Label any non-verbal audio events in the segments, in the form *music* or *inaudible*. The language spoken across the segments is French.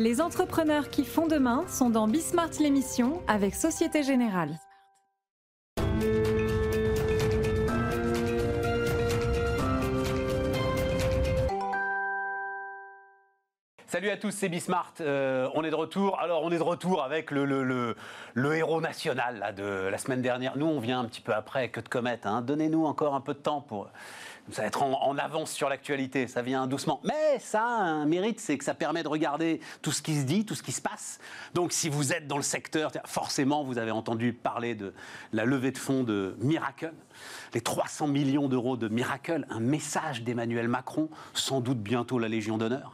Les entrepreneurs qui font demain sont dans Bismart l'émission avec Société Générale. Salut à tous, c'est Bismart. Euh, on est de retour. Alors, on est de retour avec le, héros national de la semaine dernière. Nous, on vient un petit peu après, que de comète. Hein. Donnez-nous encore un peu de temps pour ça va être en, avance sur l'actualité, ça vient doucement. Mais ça a un mérite, c'est que ça permet de regarder tout ce qui se dit, tout ce qui se passe. Donc si vous êtes dans le secteur, forcément vous avez entendu parler de la levée de fonds de Miracle, les 300 millions d'euros de Miracle, un message d'Emmanuel Macron, sans doute bientôt la Légion d'honneur.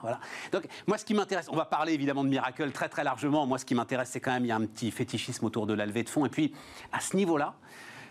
Donc moi ce qui m'intéresse, on va parler évidemment de Miracle très très largement. Moi ce qui m'intéresse c'est quand même il y a un petit fétichisme autour de la levée de fonds. Et puis à ce niveau-là,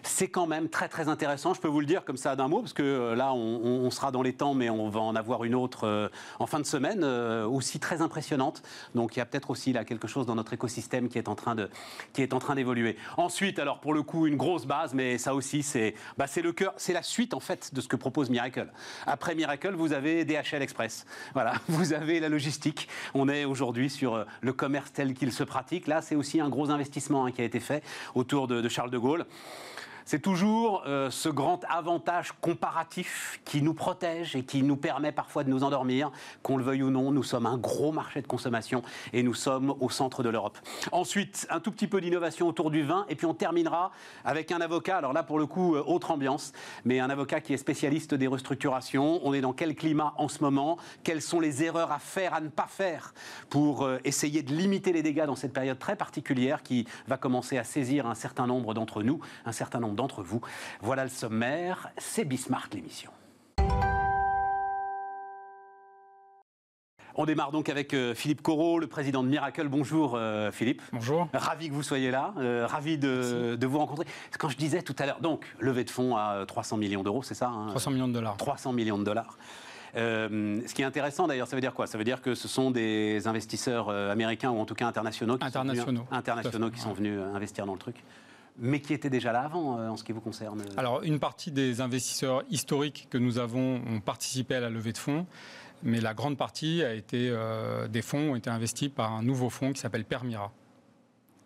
c'est quand même très très intéressant. Je peux vous le dire comme ça d'un mot, parce que euh, là, on, sera dans les temps, mais on va en avoir une autre euh, en fin de semaine, euh, aussi très impressionnante. Donc il y a peut-être aussi là quelque chose dans notre écosystème qui est en train de qui est en train d'évoluer. Ensuite, alors pour le coup, une grosse base, mais ça aussi, c'est bah, c'est le cœur, c'est la suite en fait de ce que propose Miracle. Après Miracle, vous avez DHL Express. Voilà, *laughs* vous avez la logistique. On est aujourd'hui sur le commerce tel qu'il se pratique. Là, c'est aussi un gros investissement hein, qui a été fait autour de Charles de Gaulle. C'est toujours euh, ce grand avantage comparatif qui nous protège et qui nous permet parfois de nous endormir, qu'on le veuille ou non. Nous sommes un gros marché de consommation et nous sommes au centre de l'Europe. Ensuite, un tout petit peu d'innovation autour du vin et puis on terminera avec un avocat. Alors là, pour le coup, euh, autre ambiance, mais un avocat qui est spécialiste des restructurations. On est dans quel climat en ce moment? Quelles sont les erreurs à faire, à ne pas faire pour euh, essayer de limiter les dégâts dans cette période très particulière qui va commencer à saisir un certain nombre d'entre nous, un certain nombre d'entre vous. Voilà le sommaire, c'est Bismarck l'émission. On démarre donc avec euh, Philippe Corot, le président de Miracle. Bonjour euh, Philippe. Bonjour. Ravi que vous soyez là, euh, ravi de, vous rencontrer. Quand je disais tout à l'heure, donc levée de fonds à 300 millions d'euros, c'est ça 300 hein millions de dollars. 300 millions de dollars. ce qui est intéressant d'ailleurs, ça veut dire quoi? Ça veut dire que ce sont des investisseurs américains ou en tout cas internationaux qui internationaux, sont internationaux qui sont venus investir dans le truc mais qui étaient déjà là avant euh, en ce qui vous concerne Alors, une partie des investisseurs historiques que nous avons ont participé à la levée de fonds, mais la grande partie a été, euh, des fonds ont été investis par un nouveau fonds qui s'appelle Permira.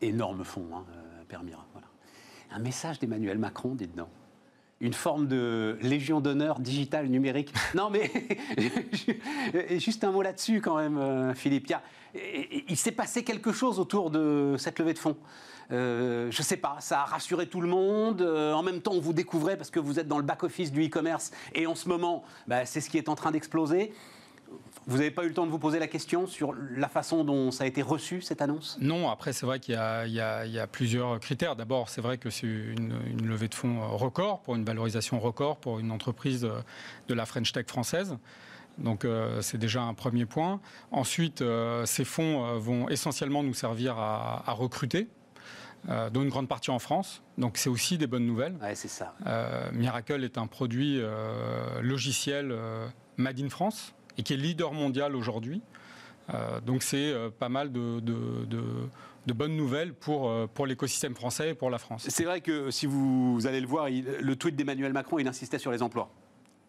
Énorme fonds, hein, euh, Permira. Voilà. Un message d'Emmanuel Macron, dites-donc une forme de légion d'honneur digitale numérique. *laughs* Non, mais *laughs* juste un mot là-dessus quand même, Philippe. Il, il s'est passé quelque chose autour de cette levée de fonds. Euh, je sais pas, ça a rassuré tout le monde. Euh, en même temps, on vous découvrait parce que vous êtes dans le back-office du e-commerce et en ce moment, bah, c'est ce qui est en train d'exploser. Vous n'avez pas eu le temps de vous poser la question sur la façon dont ça a été reçu, cette annonce? Non, après, c'est vrai qu'il y, a plusieurs critères. D'abord, c'est vrai que c'est une, levée de fonds record, pour une valorisation record, pour une entreprise de la French Tech française. Donc euh, c'est déjà un premier point. Ensuite, ces fonds vont essentiellement nous servir à recruter euh, dont une grande partie en France. Donc c'est aussi des bonnes nouvelles. Ouais, c'est ça. Euh, Miracle est un produit euh, logiciel made in France et qui est leader mondial aujourd'hui. donc c'est pas mal de, de, bonnes nouvelles pour, pour l'écosystème français et pour la France. C'est vrai que si vous, allez le voir, le tweet d'Emmanuel Macron, il insistait sur les emplois.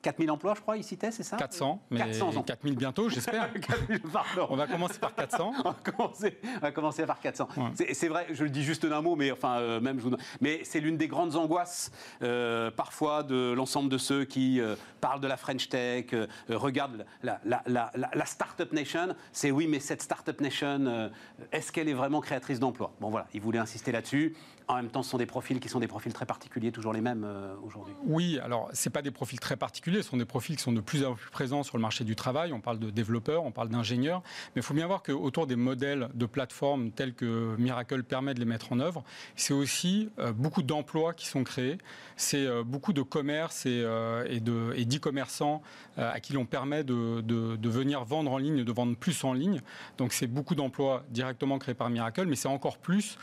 4000 emplois, je crois, il citait, c'est ça 400, mais 400 4000 bientôt, j'espère. *laughs* on va commencer par 400. *laughs* on, va commencer, on va commencer par 400. C'est vrai, je le dis juste d'un mot, mais enfin, euh, même, je vous... mais c'est l'une des grandes angoisses, euh, parfois, de l'ensemble de ceux qui euh, parlent de la French Tech, regardent la, la, la, la Startup Nation. C'est oui, mais cette Startup Nation, est-ce qu'elle est vraiment créatrice d'emplois? Bon, voilà, il voulait insister là-dessus. En même temps, ce sont des profils qui sont des profils très particuliers, toujours les mêmes aujourd'hui. Oui, alors, ce pas des profils très particuliers ce sont des profils qui sont de plus en plus présents sur le marché du travail. On parle de développeurs, on parle d'ingénieurs. Mais il faut bien voir qu'autour des modèles de plateformes tels que Miracle permet de les mettre en œuvre, c'est aussi euh, beaucoup d'emplois qui sont créés. C'est euh, beaucoup de commerce et, euh, d'e-commerçants à qui l'on permet de, de, venir vendre en ligne, de vendre plus en ligne. Donc c'est beaucoup d'emplois directement créés par Miracle, mais c'est encore plus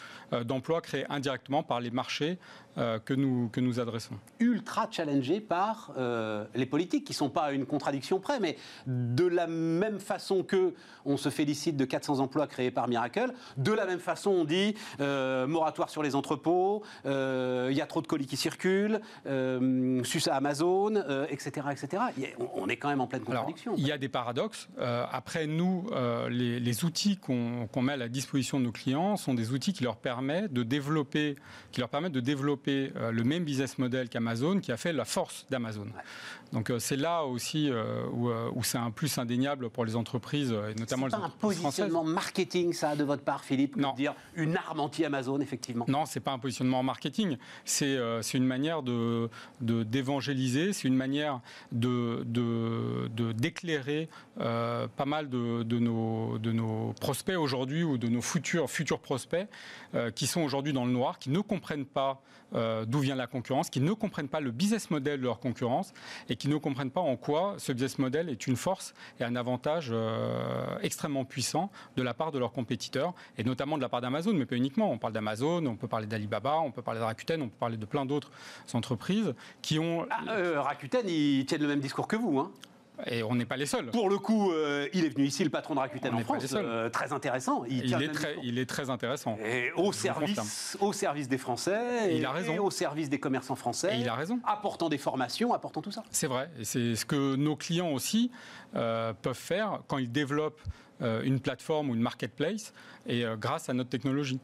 d'emplois créés indirectement par les marchés que, nous, que nous adressons. Ultra challengé par les politiques, qui ne sont pas à une contradiction près, mais de la même façon que on se félicite de 400 emplois créés par Miracle, de la même façon on dit euh, moratoire sur les entrepôts, euh, il y a trop de colis qui circulent, euh, sus à Amazon, etc., etc. On est quand même en pleine contradiction. il y a des paradoxes. après, nous, les, outils qu'on met à la disposition de nos clients sont des outils qui leur permettent de développer, qui leur permettent de développer le même business model qu'Amazon, qui a fait la force d'Amazon. Donc c'est là aussi où, où c'est un plus indéniable pour les entreprises, et notamment les entreprises pas un positionnement marketing, ça, de votre part, Philippe Non. Dire une arme anti-Amazon, effectivement Non, c'est pas un positionnement marketing. C'est euh, une manière de d'évangéliser, c'est une manière de d'éclairer de, euh, pas mal de, de, nos, de nos prospects aujourd'hui ou de nos futurs, futurs prospects euh, qui sont aujourd'hui dans le noir, qui ne comprennent pas euh, d'où vient la concurrence, qui ne comprennent pas le business model de leur concurrence et qui ne comprennent pas en quoi ce business model est une force et un avantage euh, extrêmement puissant de la part de leurs compétiteurs et notamment de la part d'Amazon, mais pas uniquement. On parle d'Amazon, on peut parler d'Alibaba, on peut parler de Rakuten, on peut parler de plein d'autres entreprises qui ont. Ah, euh, Rakuten, ils tiennent le même discours que vous. Hein et on n'est pas les seuls. Pour le coup, euh, il est venu ici, le patron de Rakuten en France, euh, très intéressant. Il, est très, il, est très, intéressant. Et au service, au service des Français, et, il a raison. au service des commerçants français. Et il a raison. Apportant des formations, apportant tout ça. C'est vrai. Et c'est ce que nos clients aussi euh, peuvent faire quand ils développent une plateforme ou une marketplace, et grâce à notre technologie.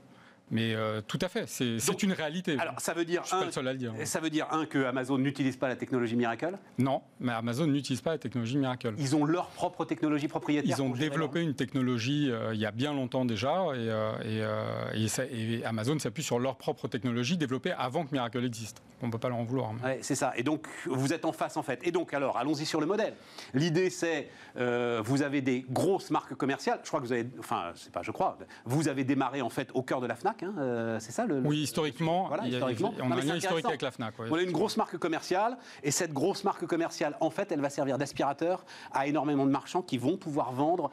Mais euh, tout à fait, c'est une réalité. Alors ça veut dire Je suis pas le seul à le dire. Ça veut dire un que Amazon n'utilise pas la technologie Miracle? Non, mais Amazon n'utilise pas la technologie Miracle. Ils ont leur propre technologie propriétaire. Ils ont développé une technologie euh, il y a bien longtemps déjà, et, euh, et, Amazon s'appuie sur leur propre technologie développée avant que Miracle existe. On ne peut pas leur en vouloir. c'est ça. Et donc vous êtes en face en fait. Et donc alors allons-y sur le modèle. L'idée c'est vous avez des grosses marques commerciales. Je crois que vous avez, enfin c'est pas je crois, vous avez démarré en fait au cœur de la Fnac. Hein, euh, c'est ça le, Oui, historiquement, on a un lien historique avec la FNAC. on a une grosse marque commerciale, et cette grosse marque commerciale, en fait, elle va servir d'aspirateur à énormément de marchands qui vont pouvoir vendre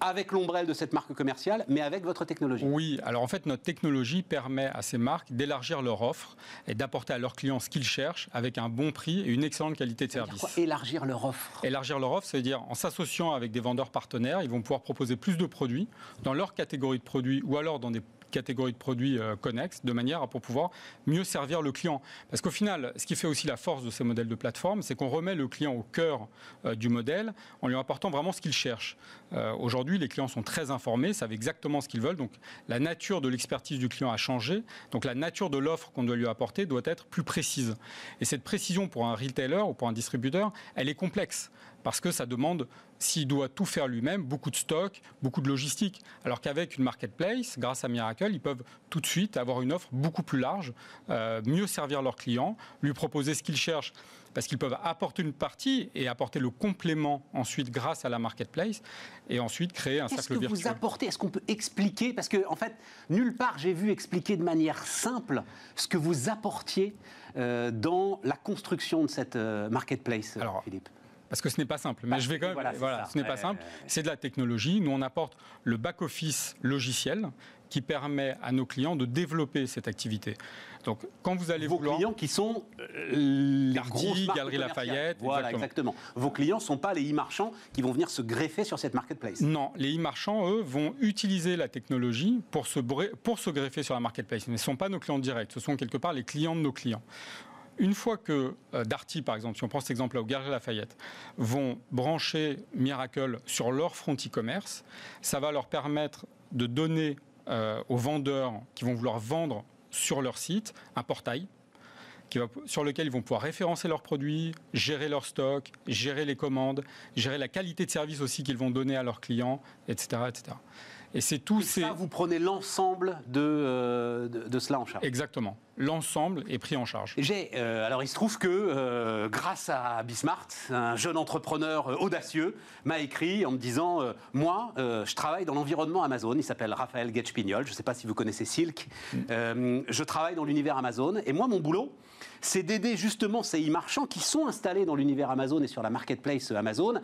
avec l'ombrelle de cette marque commerciale, mais avec votre technologie. Oui, alors en fait, notre technologie permet à ces marques d'élargir leur offre et d'apporter à leurs clients ce qu'ils cherchent avec un bon prix et une excellente qualité de service. Quoi, élargir leur offre? Élargir leur offre, c'est-à-dire en s'associant avec des vendeurs partenaires, ils vont pouvoir proposer plus de produits dans leur catégorie de produits ou alors dans des catégories de produits euh, connexes, de manière à pour pouvoir mieux servir le client. Parce qu'au final, ce qui fait aussi la force de ces modèles de plateforme, c'est qu'on remet le client au cœur euh, du modèle en lui apportant vraiment ce qu'il cherche. Euh, aujourd'hui, les clients sont très informés, savent exactement ce qu'ils veulent. Donc, la nature de l'expertise du client a changé. Donc, la nature de l'offre qu'on doit lui apporter doit être plus précise. Et cette précision pour un retailer ou pour un distributeur, elle est complexe parce que ça demande, s'il doit tout faire lui-même, beaucoup de stock, beaucoup de logistique. Alors qu'avec une marketplace, grâce à Miracle, ils peuvent tout de suite avoir une offre beaucoup plus large, euh, mieux servir leurs clients, lui proposer ce qu'ils cherchent parce qu'ils peuvent apporter une partie et apporter le complément ensuite grâce à la marketplace et ensuite créer un cercle virtuel. Qu'est-ce que vous apportez? Est-ce qu'on peut expliquer? Parce que en fait, nulle part j'ai vu expliquer de manière simple ce que vous apportiez euh, dans la construction de cette euh, marketplace, Philippe parce que ce n'est pas simple. Mais je vais quand même. Voilà, ce n'est pas simple. C'est de la technologie. Nous, on apporte le back-office logiciel qui permet à nos clients de développer cette activité. Donc, quand vous allez vos vouloir... clients qui sont euh, les Darty, Galerie Lafayette, voilà, exactement. Vos clients ne sont pas les e-marchands qui vont venir se greffer sur cette marketplace. Non, les e-marchands, eux, vont utiliser la technologie pour se, pour se greffer sur la marketplace. Mais ce ne sont pas nos clients directs, ce sont quelque part les clients de nos clients une fois que euh, Darty, par exemple, si on prend cet exemple-là, ou Galerie Lafayette, vont brancher Miracle sur leur front e-commerce, ça va leur permettre de donner euh, aux vendeurs qui vont vouloir vendre sur leur site un portail sur lequel ils vont pouvoir référencer leurs produits, gérer leur stock, gérer les commandes, gérer la qualité de service aussi qu'ils vont donner à leurs clients, etc. etc. Et c'est tout. ça, vous prenez l'ensemble de, euh, de, cela en charge. Exactement. L'ensemble est pris en charge. J'ai, euh, alors il se trouve que euh, grâce à Bismart, un jeune entrepreneur audacieux m'a écrit en me disant moi, je travaille dans l'environnement Amazon. Il s'appelle Raphaël Getch-Pignol. Je ne sais pas si vous connaissez Silk. Mm. je travaille dans l'univers Amazon. Et moi, mon boulot, c'est d'aider justement ces e-marchands qui sont installés dans l'univers Amazon et sur la marketplace Amazon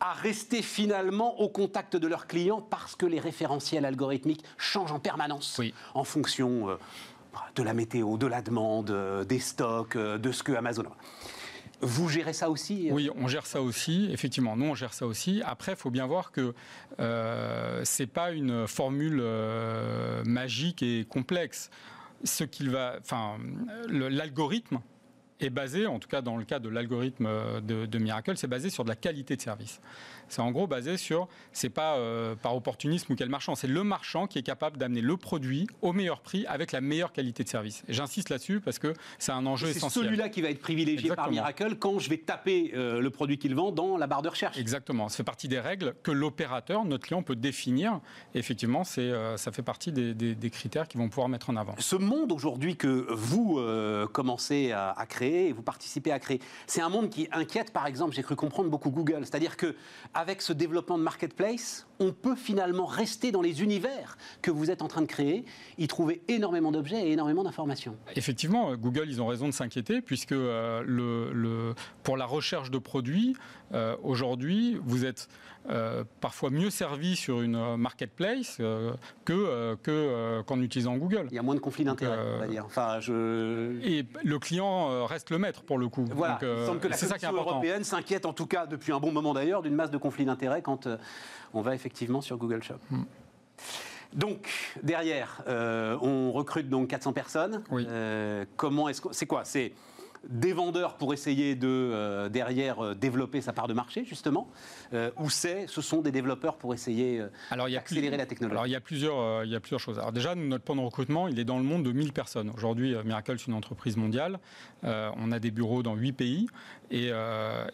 à rester finalement au contact de leurs clients parce que les référentiels algorithmiques changent en permanence en fonction euh, de la météo, de la demande, euh, des stocks, euh, de ce que Amazon a. Vous gérez ça aussi Oui, on gère ça aussi. Effectivement, nous, on gère ça aussi. Après, il faut bien voir que euh, ce n'est pas une formule magique et complexe. Ce qu'il va, enfin, l'algorithme est basé, en tout cas dans le cas de l'algorithme de, de Miracle, c'est basé sur de la qualité de service. C'est en gros basé sur, c'est pas euh, par opportunisme ou quel marchand, c'est le marchand qui est capable d'amener le produit au meilleur prix avec la meilleure qualité de service. J'insiste là-dessus parce que c'est un enjeu essentiel. C'est celui-là qui va être privilégié par Miracle quand je vais taper euh, le produit qu'il vend dans la barre de recherche. Exactement. Ça fait partie des règles que l'opérateur, notre client, peut définir. effectivement, c'est, euh, ça fait partie des, critères qu'ils vont pouvoir mettre en avant. Ce monde aujourd'hui que vous commencez à, à, créer et vous participez à créer, c'est un monde qui inquiète, par exemple, j'ai cru comprendre beaucoup Google. C'est-à-dire que avec ce développement de marketplace, on peut finalement rester dans les univers que vous êtes en train de créer, y trouver énormément d'objets et énormément d'informations. Effectivement, Google, ils ont raison de s'inquiéter, puisque euh, le, pour la recherche de produits, euh, aujourd'hui, vous êtes euh, parfois mieux servi sur une marketplace que qu'en utilisant Google. Il y a moins de conflits d'intérêts, on va dire. Enfin, je... Et le client reste le maître pour le coup. Voilà. il semble que la Commission européenne s'inquiète en tout cas depuis un bon moment d'ailleurs d'une masse de conflits d'intérêts quand on va effectivement sur Google Shop. Hmm. Donc derrière, euh, on recrute donc 400 personnes. Euh, comment est-ce c'est quoi? C'est des vendeurs pour essayer de euh, derrière développer sa part de marché justement, ou c'est ce sont des développeurs pour essayer d'accélérer la technologie? Alors il y a plusieurs il y a plusieurs choses. Alors déjà notre plan de recrutement il est dans le monde de 1000 personnes. Aujourd'hui Miracle c'est une entreprise mondiale. on a des bureaux dans 8 pays et,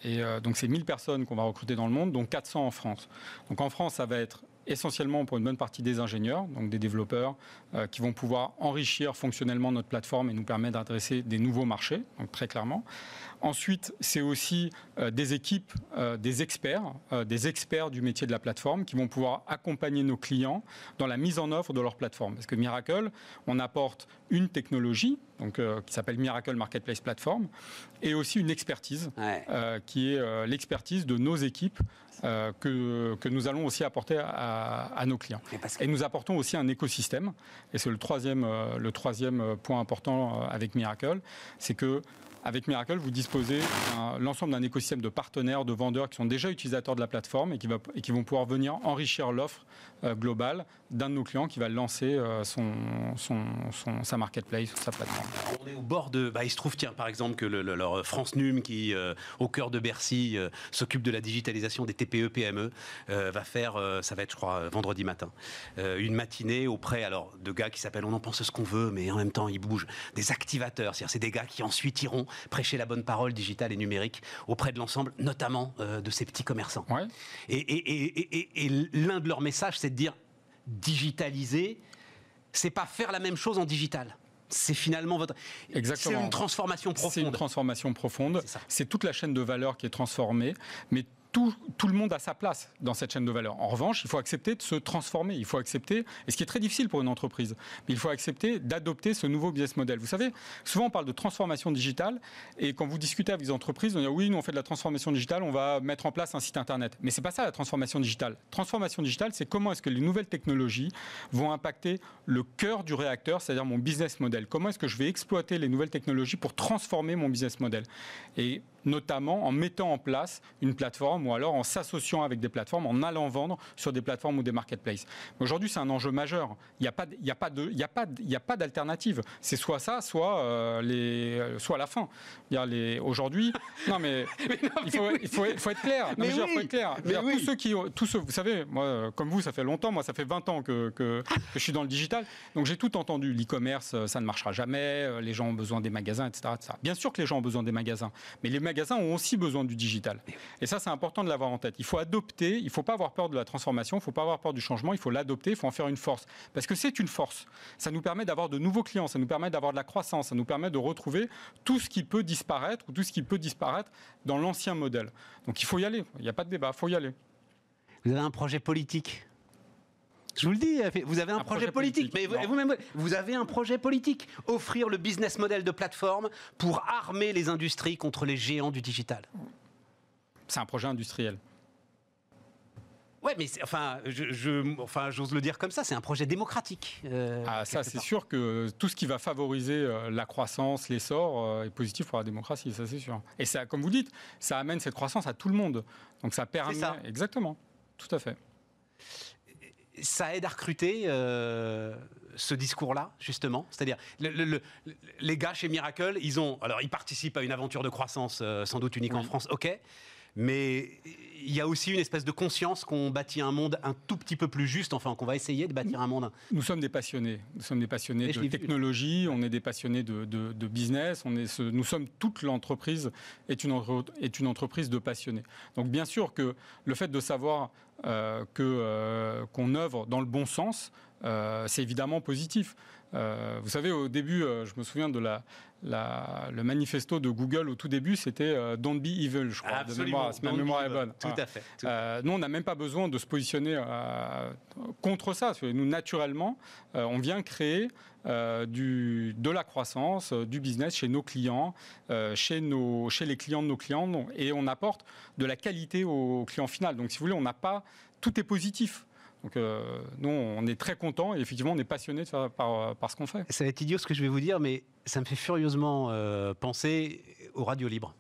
et donc c'est 1000 personnes qu'on va recruter dans le monde, dont 400 en France. Donc en France ça va être essentiellement pour une bonne partie des ingénieurs, donc des développeurs, euh, qui vont pouvoir enrichir fonctionnellement notre plateforme et nous permettre d'adresser des nouveaux marchés, donc très clairement. Ensuite, c'est aussi euh, des équipes, euh, des experts, des experts du métier de la plateforme qui vont pouvoir accompagner nos clients dans la mise en œuvre de leur plateforme. Parce que Miracle, on apporte une technologie, donc, qui s'appelle Miracle Marketplace Platform, et aussi une expertise, qui est l'expertise de nos équipes euh, que, que, nous allons aussi apporter à, nos clients. Et, nous apportons aussi un écosystème, et c'est le troisième, euh, le troisième point important euh, avec Miracle, c'est que avec Miracle, vous disposez l'ensemble d'un écosystème de partenaires, de vendeurs qui sont déjà utilisateurs de la plateforme et qui, et qui vont pouvoir venir enrichir l'offre euh, globale d'un de nos clients qui va lancer euh, son, son, sa marketplace sa plateforme. On est au bord de. Bah, il se trouve, tiens, par exemple, que le, leur France Num, qui, euh, au cœur de Bercy, s'occupe de la digitalisation des TPE-PME, e, va faire, ça va être, je crois, vendredi matin, une matinée auprès alors, de gars qui s'appellent On en pense ce qu'on veut, mais en même temps, ils bougent. Des activateurs, c'est-à-dire c'est des gars qui ensuite iront prêcher la bonne parole digitale et numérique auprès de l'ensemble, notamment euh, de ces petits commerçants. Et, l'un de leurs messages, c'est de dire digitaliser, c'est pas faire la même chose en digital c'est finalement votre. Exactement. C'est une transformation profonde. C'est une transformation profonde. C'est toute la chaîne de valeur qui est transformée, mais tout, le monde a sa place dans cette chaîne de valeur. En revanche, il faut accepter de se transformer. Il faut accepter, et ce qui est très difficile pour une entreprise, mais il faut accepter d'adopter ce nouveau business model. Vous savez, souvent on parle de transformation digitale, et quand vous discutez avec des entreprises, on dit oui, nous on fait de la transformation digitale, on va mettre en place un site internet. Mais c'est pas ça la transformation digitale. Transformation digitale, c'est comment est-ce que les nouvelles technologies vont impacter le cœur du réacteur, c'est-à-dire mon business model. Comment est-ce que je vais exploiter les nouvelles technologies pour transformer mon business model? Et notamment en mettant en place une plateforme ou alors en s'associant avec des plateformes, en allant vendre sur des plateformes ou des marketplaces. Aujourd'hui, c'est un enjeu majeur. Il n'y a pas, il a pas de, il a pas, il a pas d'alternative. C'est soit ça, soit euh, les, euh, soit la fin. Les, aujourd'hui, *laughs* non mais, il, faut, il, faut, il, faut, être clair. mais oui. faut être clair. Tous ceux qui, tous ceux, vous savez, moi, comme vous, ça fait longtemps. Moi, ça fait 20 ans que, que, je suis dans le digital. Donc j'ai tout entendu. L'e-commerce, euh, ça ne marchera jamais. Les gens ont besoin des magasins, etc., etc. Bien sûr que les gens ont besoin des magasins, mais les magasins magasins ont aussi besoin du digital. Et ça, c'est important de l'avoir en tête. Il faut adopter, il ne faut pas avoir peur de la transformation, il ne faut pas avoir peur du changement, il faut l'adopter, il faut en faire une force. Parce que c'est une force. Ça nous permet d'avoir de nouveaux clients, ça nous permet d'avoir de la croissance, ça nous permet de retrouver tout ce qui peut disparaître ou tout ce qui peut disparaître dans l'ancien modèle. Donc il faut y aller, il n'y a pas de débat, il faut y aller. Vous avez un projet politique? Je vous le dis, vous avez un, projet, politique. Mais vous-même, vous avez un projet politique. Offrir le business model de plateforme pour armer les industries contre les géants du digital. C'est un projet industriel. Ouais, mais enfin, je, enfin, j'ose le dire comme ça, c'est un projet démocratique. Euh, ah, ça, c'est sûr que tout ce qui va favoriser euh, la croissance, l'essor, euh, est positif pour la démocratie, ça c'est sûr. Et ça, comme vous dites, ça amène cette croissance à tout le monde. Donc ça permet. Ça. Exactement, tout à fait. Ça aide à recruter ce discours-là, justement? C'est-à-dire, les gars chez Miracle, ils ont. Alors, ils participent à une aventure de croissance, sans doute unique en France, ok. Mais il y a aussi une espèce de conscience qu'on bâtit un monde un tout petit peu plus juste, enfin qu'on va essayer de bâtir un monde. Nous sommes des passionnés. Nous sommes des passionnés de technologie, on est des passionnés de, business, on est nous sommes toute l'entreprise est une, est une entreprise de passionnés. Donc bien sûr que le fait de savoir euh, que euh, qu'on œuvre dans le bon sens, euh, c'est évidemment positif. Vous savez, au début, je me souviens de la, le manifesto de Google au tout début, c'était euh, Don't be evil, je crois. Absolument. De ma mémoire est bonne. Tout à fait. Euh, nous, on n'a même pas besoin de se positionner euh, contre ça. Nous, naturellement, on vient créer du, de la croissance, du business chez nos clients, chez, nos, chez les clients de nos clients, et on apporte de la qualité au client final. Donc, si vous voulez, on n'a pas. Tout est positif. Donc nous, on est très contents et effectivement, on est passionné par, par, ce qu'on fait. Ça va être idiot ce que je vais vous dire, mais ça me fait furieusement euh, penser aux radios libres.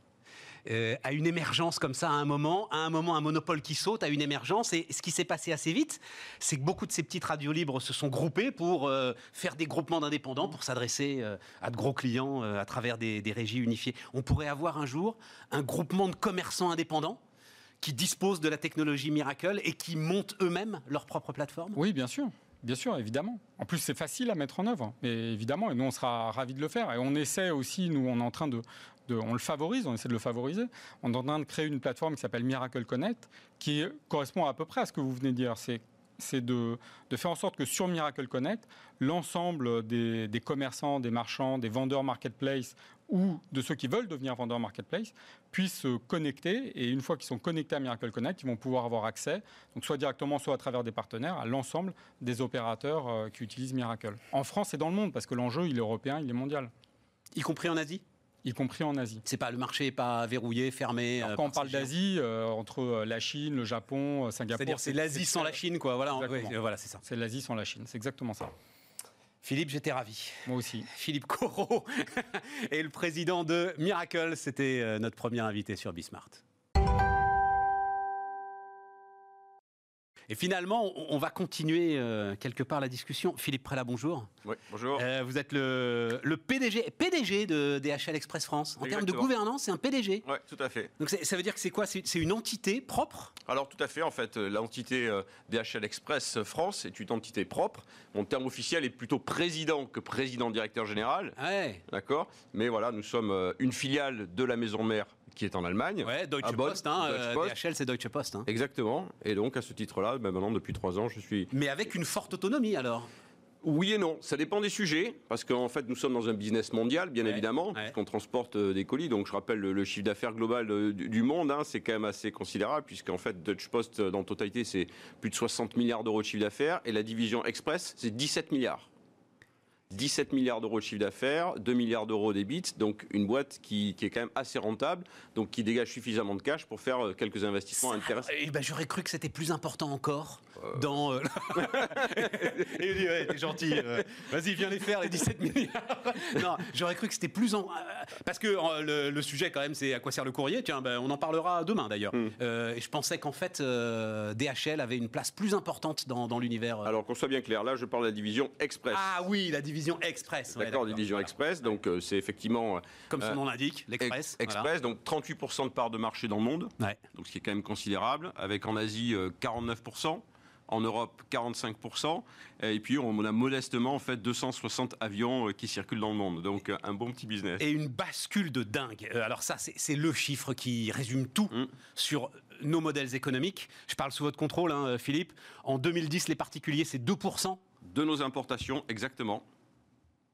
Euh, à une émergence comme ça à un moment, à un moment un monopole qui saute, à une émergence. Et ce qui s'est passé assez vite, c'est que beaucoup de ces petites radios libres se sont groupées pour euh, faire des groupements d'indépendants, pour s'adresser à de gros clients à travers des, régies unifiées. On pourrait avoir un jour un groupement de commerçants indépendants qui disposent de la technologie Miracle et qui montent eux-mêmes leur propre plateforme? Oui, bien sûr. Bien sûr, évidemment. En plus, c'est facile à mettre en œuvre, mais évidemment, et nous, on sera ravis de le faire. Et on essaie aussi, nous, on est en train de, on le favorise, on essaie de le favoriser. On est en train de créer une plateforme qui s'appelle Miracle Connect, qui correspond à peu près à ce que vous venez de dire. C'est c'est de, faire en sorte que sur Miracle Connect, l'ensemble des, commerçants, des marchands, des vendeurs marketplace ou de ceux qui veulent devenir vendeurs marketplace puissent se connecter et une fois qu'ils sont connectés à Miracle Connect, ils vont pouvoir avoir accès, donc soit directement, soit à travers des partenaires, à l'ensemble des opérateurs euh, qui utilisent Miracle. En France et dans le monde, parce que l'enjeu, il est européen, il est mondial. Y compris en Asie? Y compris en Asie. C'est pas le marché n'est pas verrouillé, fermé. Euh, quand on parle d'Asie, euh, entre la Chine, le Japon, Singapour, c'est-à-dire c'est l'Asie sans la Chine, quoi. Voilà, voilà, c'est ça. C'est l'Asie sans la Chine, c'est exactement ça. Philippe, j'étais ravi. Moi aussi. Philippe Corot *laughs* est le président de Miracle. C'était euh, notre premier invité sur Bismart. Et finalement, on va continuer euh, quelque part la discussion. Philippe Prélat, bonjour. Oui, bonjour. Euh, vous êtes le, PDG, PDG de DHL Express France. En termes de gouvernance, c'est un PDG. Oui, tout à fait. Donc ça veut dire que c'est quoi? C'est une entité propre? Alors tout à fait. En fait, euh, l'entité DHL Express France est une entité propre. Mon terme officiel est plutôt président que président directeur général. Ouais. D'accord? Mais voilà, nous sommes une filiale de la maison mère qui est en Allemagne. Ouais, Deutsche Post, hein, DHL c'est Deutsche Post. Hein. Exactement. Et donc à ce titre-là, ben, maintenant depuis trois ans, je suis. Mais avec une forte autonomie alors? Oui et non, ça dépend des sujets, parce qu'en fait nous sommes dans un business mondial, bien évidemment, puisqu'on transporte euh, des colis. Donc je rappelle le, chiffre d'affaires global euh, du, monde, hein, c'est quand même assez considérable, puisqu'en fait Deutsche Post euh, dans totalité c'est plus de 60 milliards d'euros de chiffre d'affaires, et la division Express c'est 17 milliards. 17 milliards d'euros de chiffre d'affaires, 2 milliards d'euros d'EBIT, donc une boîte qui, est quand même assez rentable, donc qui dégage suffisamment de cash pour faire euh, quelques investissements intéressants. Eh ben, J'aurais cru que c'était plus important encore. Dans... Euh, *laughs* et il dit, ouais, t'es gentil, vas-y, viens les faire, les 17 milliards. non, j'aurais cru que c'était plus... En... Parce que le, sujet, quand même, c'est à quoi sert le courrier Tiens, ben, on en parlera demain, d'ailleurs. Hmm. et je pensais qu'en fait, DHL avait une place plus importante dans, dans l'univers. Alors, qu'on soit bien clair, là, je parle de la division Express. Ah oui, la division express. d'accord, division express. Donc euh, c'est effectivement. Comme son euh, nom l'indique, l'express. express, donc 38% de part de marché dans le monde. Donc ce qui est quand même considérable. Avec en Asie 49%. Euh, en Europe 45%, et puis on a modestement en fait 260 avions qui circulent dans le monde, donc un bon petit business. Et une bascule de dingue. Alors ça, c'est le chiffre qui résume tout mm. sur nos modèles économiques. Je parle sous votre contrôle, hein, Philippe. En 2010, les particuliers, c'est 2%. De nos importations, exactement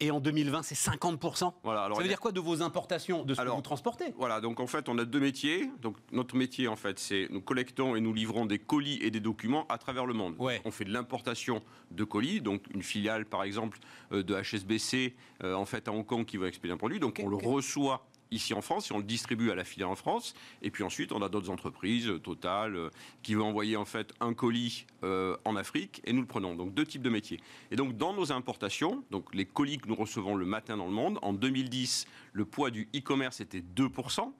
et en 2020, c'est 50%. Voilà, alors ça veut dire quoi de vos importations, de ce que vous transportez? Voilà, donc en fait, on a deux métiers. Donc notre métier, en fait, c'est nous collectons et nous livrons des colis et des documents à travers le monde. Ouais. On fait de l'importation de colis, donc une filiale, par exemple, euh, de HSBC, euh, en fait, à Hong Kong, qui va expédier un produit. Donc on le reçoit ici en France et on le distribue à la filière en France. Et puis ensuite, on a d'autres entreprises, Total, qui veut envoyer en fait un colis en Afrique et nous le prenons. Donc deux types de métiers. Et donc dans nos importations, donc les colis que nous recevons le matin dans le monde, en 2010, le poids du e-commerce était 2%.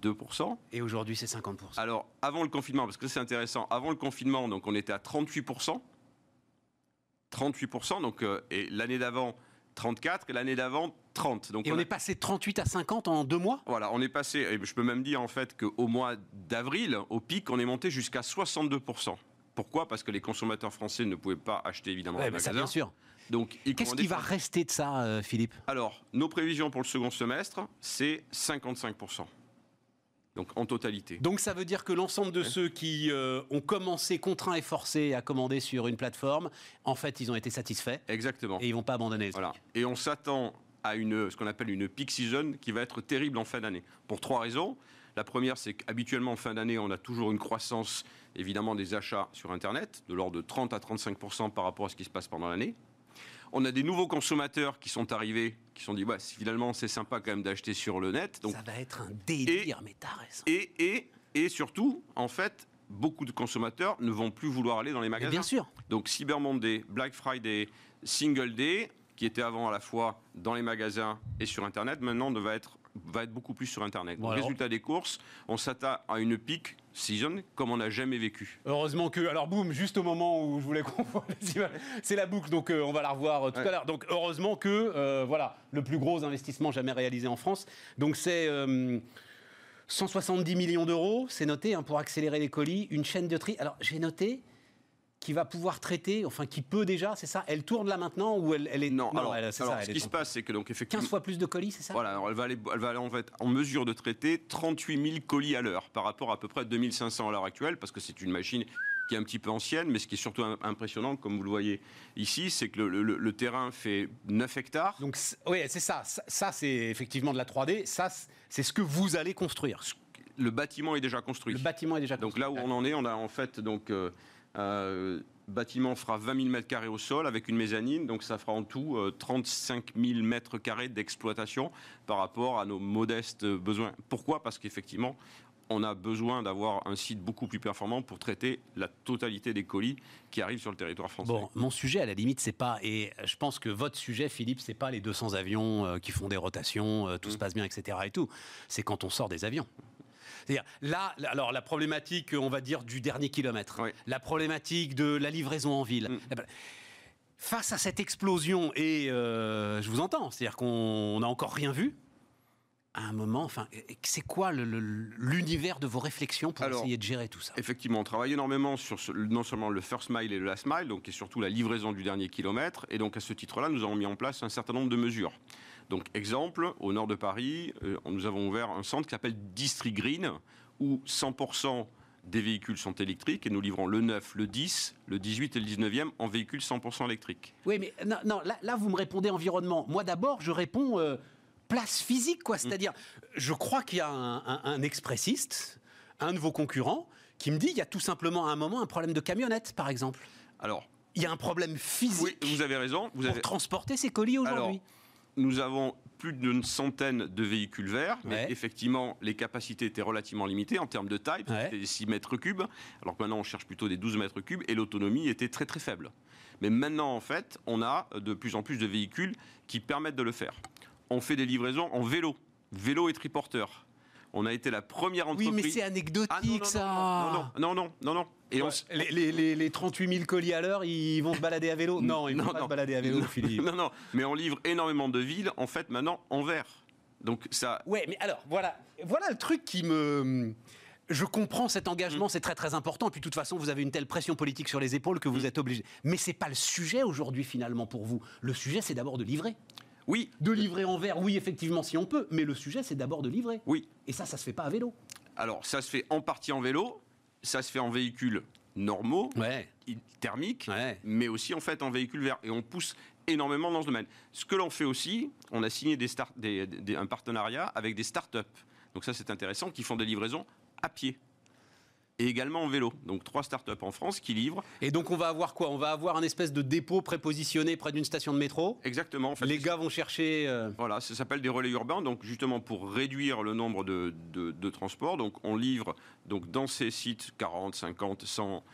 2%. Et aujourd'hui, c'est 50%. Alors, avant le confinement, parce que c'est intéressant, avant le confinement, donc on était à 38%. 38%, donc, euh, et l'année d'avant, 34, et l'année d'avant, 30. Donc et on, est passé de 38 à 50 en deux mois? Voilà, on est passé, et je peux même dire en fait qu'au mois d'avril, au pic, on est monté jusqu'à 62%. Pourquoi? Parce que les consommateurs français ne pouvaient pas acheter évidemment ouais, Ça, bien sûr. Donc, qu'est-ce qui va rester de ça, euh, Philippe? Alors, nos prévisions pour le second semestre, c'est 55% donc en totalité. Donc ça veut dire que l'ensemble de ceux qui euh, ont commencé contraints et forcés à commander sur une plateforme, en fait, ils ont été satisfaits. Exactement. Et ils vont pas abandonner. Voilà. Et on s'attend à une, ce qu'on appelle une peak season qui va être terrible en fin d'année. Pour trois raisons. La première, c'est qu'habituellement en fin d'année, on a toujours une croissance évidemment des achats sur Internet, de l'ordre de 30 à 35 par rapport à ce qui se passe pendant l'année. On a des nouveaux consommateurs qui sont arrivés, qui se sont dit, bah, finalement, c'est sympa quand même d'acheter sur le net. Donc, ça va être un délire, mais t'as raison. Et, et, et surtout, en fait, beaucoup de consommateurs ne vont plus vouloir aller dans les magasins. bien sûr. Donc Cyber Monday, Black Friday, Single Day, qui était avant à la fois dans les magasins et sur Internet, maintenant va être va être beaucoup plus sur Internet. résultat des courses, on s'attend à une pique season comme on n'a jamais vécu. Heureusement que, alors boum, juste au moment où je voulais *laughs* qu'on voit c'est la boucle, donc euh, on va la revoir euh, tout à l'heure. Donc heureusement que, euh, voilà, le plus gros investissement jamais réalisé en France. Donc c'est 170 millions d'euros, c'est noté, hein, pour accélérer les colis, une chaîne de tri. Alors j'ai noté, qui va pouvoir traiter, enfin qui peut déjà, c'est ça Elle tourne là maintenant ou elle, est non, alors, ce qui se passe, c'est que donc effectivement 15 fois plus de colis, c'est ça? Voilà, alors elle va aller, elle va aller en fait en mesure de traiter 38 000 colis à l'heure par rapport à peu près 2500 à l'heure actuelle, parce que c'est une machine qui est un petit peu ancienne, mais ce qui est surtout impressionnant, comme vous le voyez ici, c'est que le, terrain fait 9 hectares. Donc oui, c'est ça. Ça, c'est effectivement de la 3D. Ça, c'est ce que vous allez construire. Le bâtiment est déjà construit. Le bâtiment est déjà construit. Donc là où on en est, on a en fait donc euh, euh, bâtiment fera 20 000 mètres carrés au sol avec une mezzanine, donc ça fera en tout 35 euh, 000 mètres carrés d'exploitation par rapport à nos modestes besoins. Pourquoi? Parce qu'effectivement, on a besoin d'avoir un site beaucoup plus performant pour traiter la totalité des colis qui arrivent sur le territoire français. Bon, mon sujet, à la limite, c'est pas, et je pense que votre sujet, Philippe, c'est pas les 200 avions euh, qui font des rotations, tout mmh. se passe bien, etc. et tout. C'est quand on sort des avions. C'est-à-dire, là, alors la problématique, on va dire, du dernier kilomètre, la problématique de la livraison en ville. Mm. Face à cette explosion, et euh, je vous entends, c'est-à-dire qu'on n'a encore rien vu, à un moment, enfin, c'est quoi l'univers de vos réflexions pour essayer de gérer tout ça? Effectivement, on travaille énormément sur non seulement le first mile et le last mile, donc et surtout la livraison du dernier kilomètre. Et donc à ce titre-là, nous avons mis en place un certain nombre de mesures. Donc, exemple, au nord de Paris, euh, nous avons ouvert un centre qui s'appelle District Green, où 100% des véhicules sont électriques et nous livrons le 9, le 10, le 18 et le 19e en véhicules 100% électriques. Oui, mais non, là, vous me répondez environnement. Moi, d'abord, je réponds euh, place physique, quoi. C'est-à-dire, je crois qu'il y a un, expressiste, un de vos concurrents, qui me dit qu'il y a tout simplement à un moment un problème de camionnette, par exemple. Alors. Il y a un problème physique. Oui, vous avez raison. Vous pour avez... transporter ces colis aujourd'hui nous avons plus d'une centaine de véhicules verts, mais effectivement, les capacités étaient relativement limitées en termes de taille, c'était des 6 mètres cubes, alors que maintenant on cherche plutôt des 12 mètres cubes, et l'autonomie était très très faible. Mais maintenant, en fait, on a de plus en plus de véhicules qui permettent de le faire. On fait des livraisons en vélo, vélo et triporteur. On a été la première entreprise. Oui, mais c'est anecdotique, ah, ça. Non, non, non, non, non. Et les, 38 000 colis à l'heure, ils vont se balader à vélo? Non, ils vont pas se balader à vélo, Philippe. Non, non, mais on livre énormément de villes, en fait, maintenant, en vert. Donc ça. Ouais, mais alors, voilà, voilà le truc qui me. Je comprends cet engagement, mm. c'est très très important. Et puis de toute façon, vous avez une telle pression politique sur les épaules que vous mm. êtes obligé. Mais c'est pas le sujet aujourd'hui finalement pour vous. Le sujet, c'est d'abord de livrer. Oui. De livrer en verre, oui, effectivement, si on peut. Mais le sujet, c'est d'abord de livrer. Oui. Et ça, ça se fait pas à vélo. Alors, ça se fait en partie en vélo, ça se fait en véhicule normaux, thermiques, mais aussi en fait en véhicule vert. Et on pousse énormément dans ce domaine. Ce que l'on fait aussi, on a signé un partenariat avec des start-up. Donc ça, c'est intéressant, qui font des livraisons à pied. Et également en vélo. Donc trois startups en France qui livrent. Et donc on va avoir quoi? On va avoir un espèce de dépôt prépositionné près d'une station de métro? Exactement. En fait, les gars vont chercher. Euh, voilà, ça s'appelle des relais urbains. Donc justement pour réduire le nombre de, de, transports, donc on livre donc dans ces sites 40, 50, 100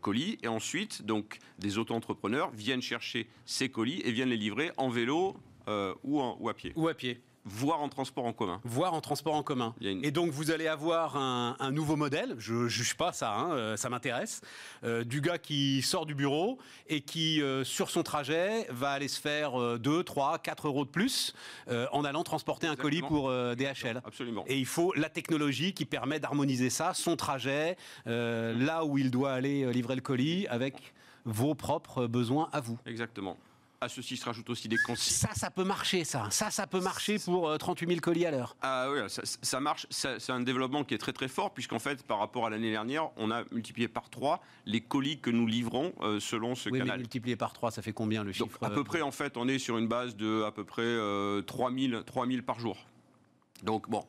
colis, et ensuite donc des auto-entrepreneurs viennent chercher ces colis et viennent les livrer en vélo euh, ou, ou à pied. Ou à pied voire en transport en commun. Voire en transport en commun. Et donc vous allez avoir un, nouveau modèle, je ne juge pas ça, hein, euh, ça m'intéresse, euh, du gars qui sort du bureau et qui, euh, sur son trajet, va aller se faire 2, 3, 4 euros de plus en allant transporter un colis pour DHL. Absolument. Et il faut la technologie qui permet d'harmoniser ça, son trajet, là où il doit aller livrer le colis, avec vos propres besoins à vous. Exactement. À ceci se rajoutent aussi des consignes. Ça, ça peut marcher, ça. Ça, ça peut marcher pour 38 euh, 000 colis à l'heure. Ah oui, ça, marche. C'est un développement qui est très très fort, puisqu'en fait, par rapport à l'année dernière, on a multiplié par 3 les colis que nous livrons euh, selon ce oui, canal. Mais multiplié par 3, ça fait combien le chiffre À peu euh, près, en fait, on est sur une base de à peu près 3 000, 3 000 par jour. Donc bon,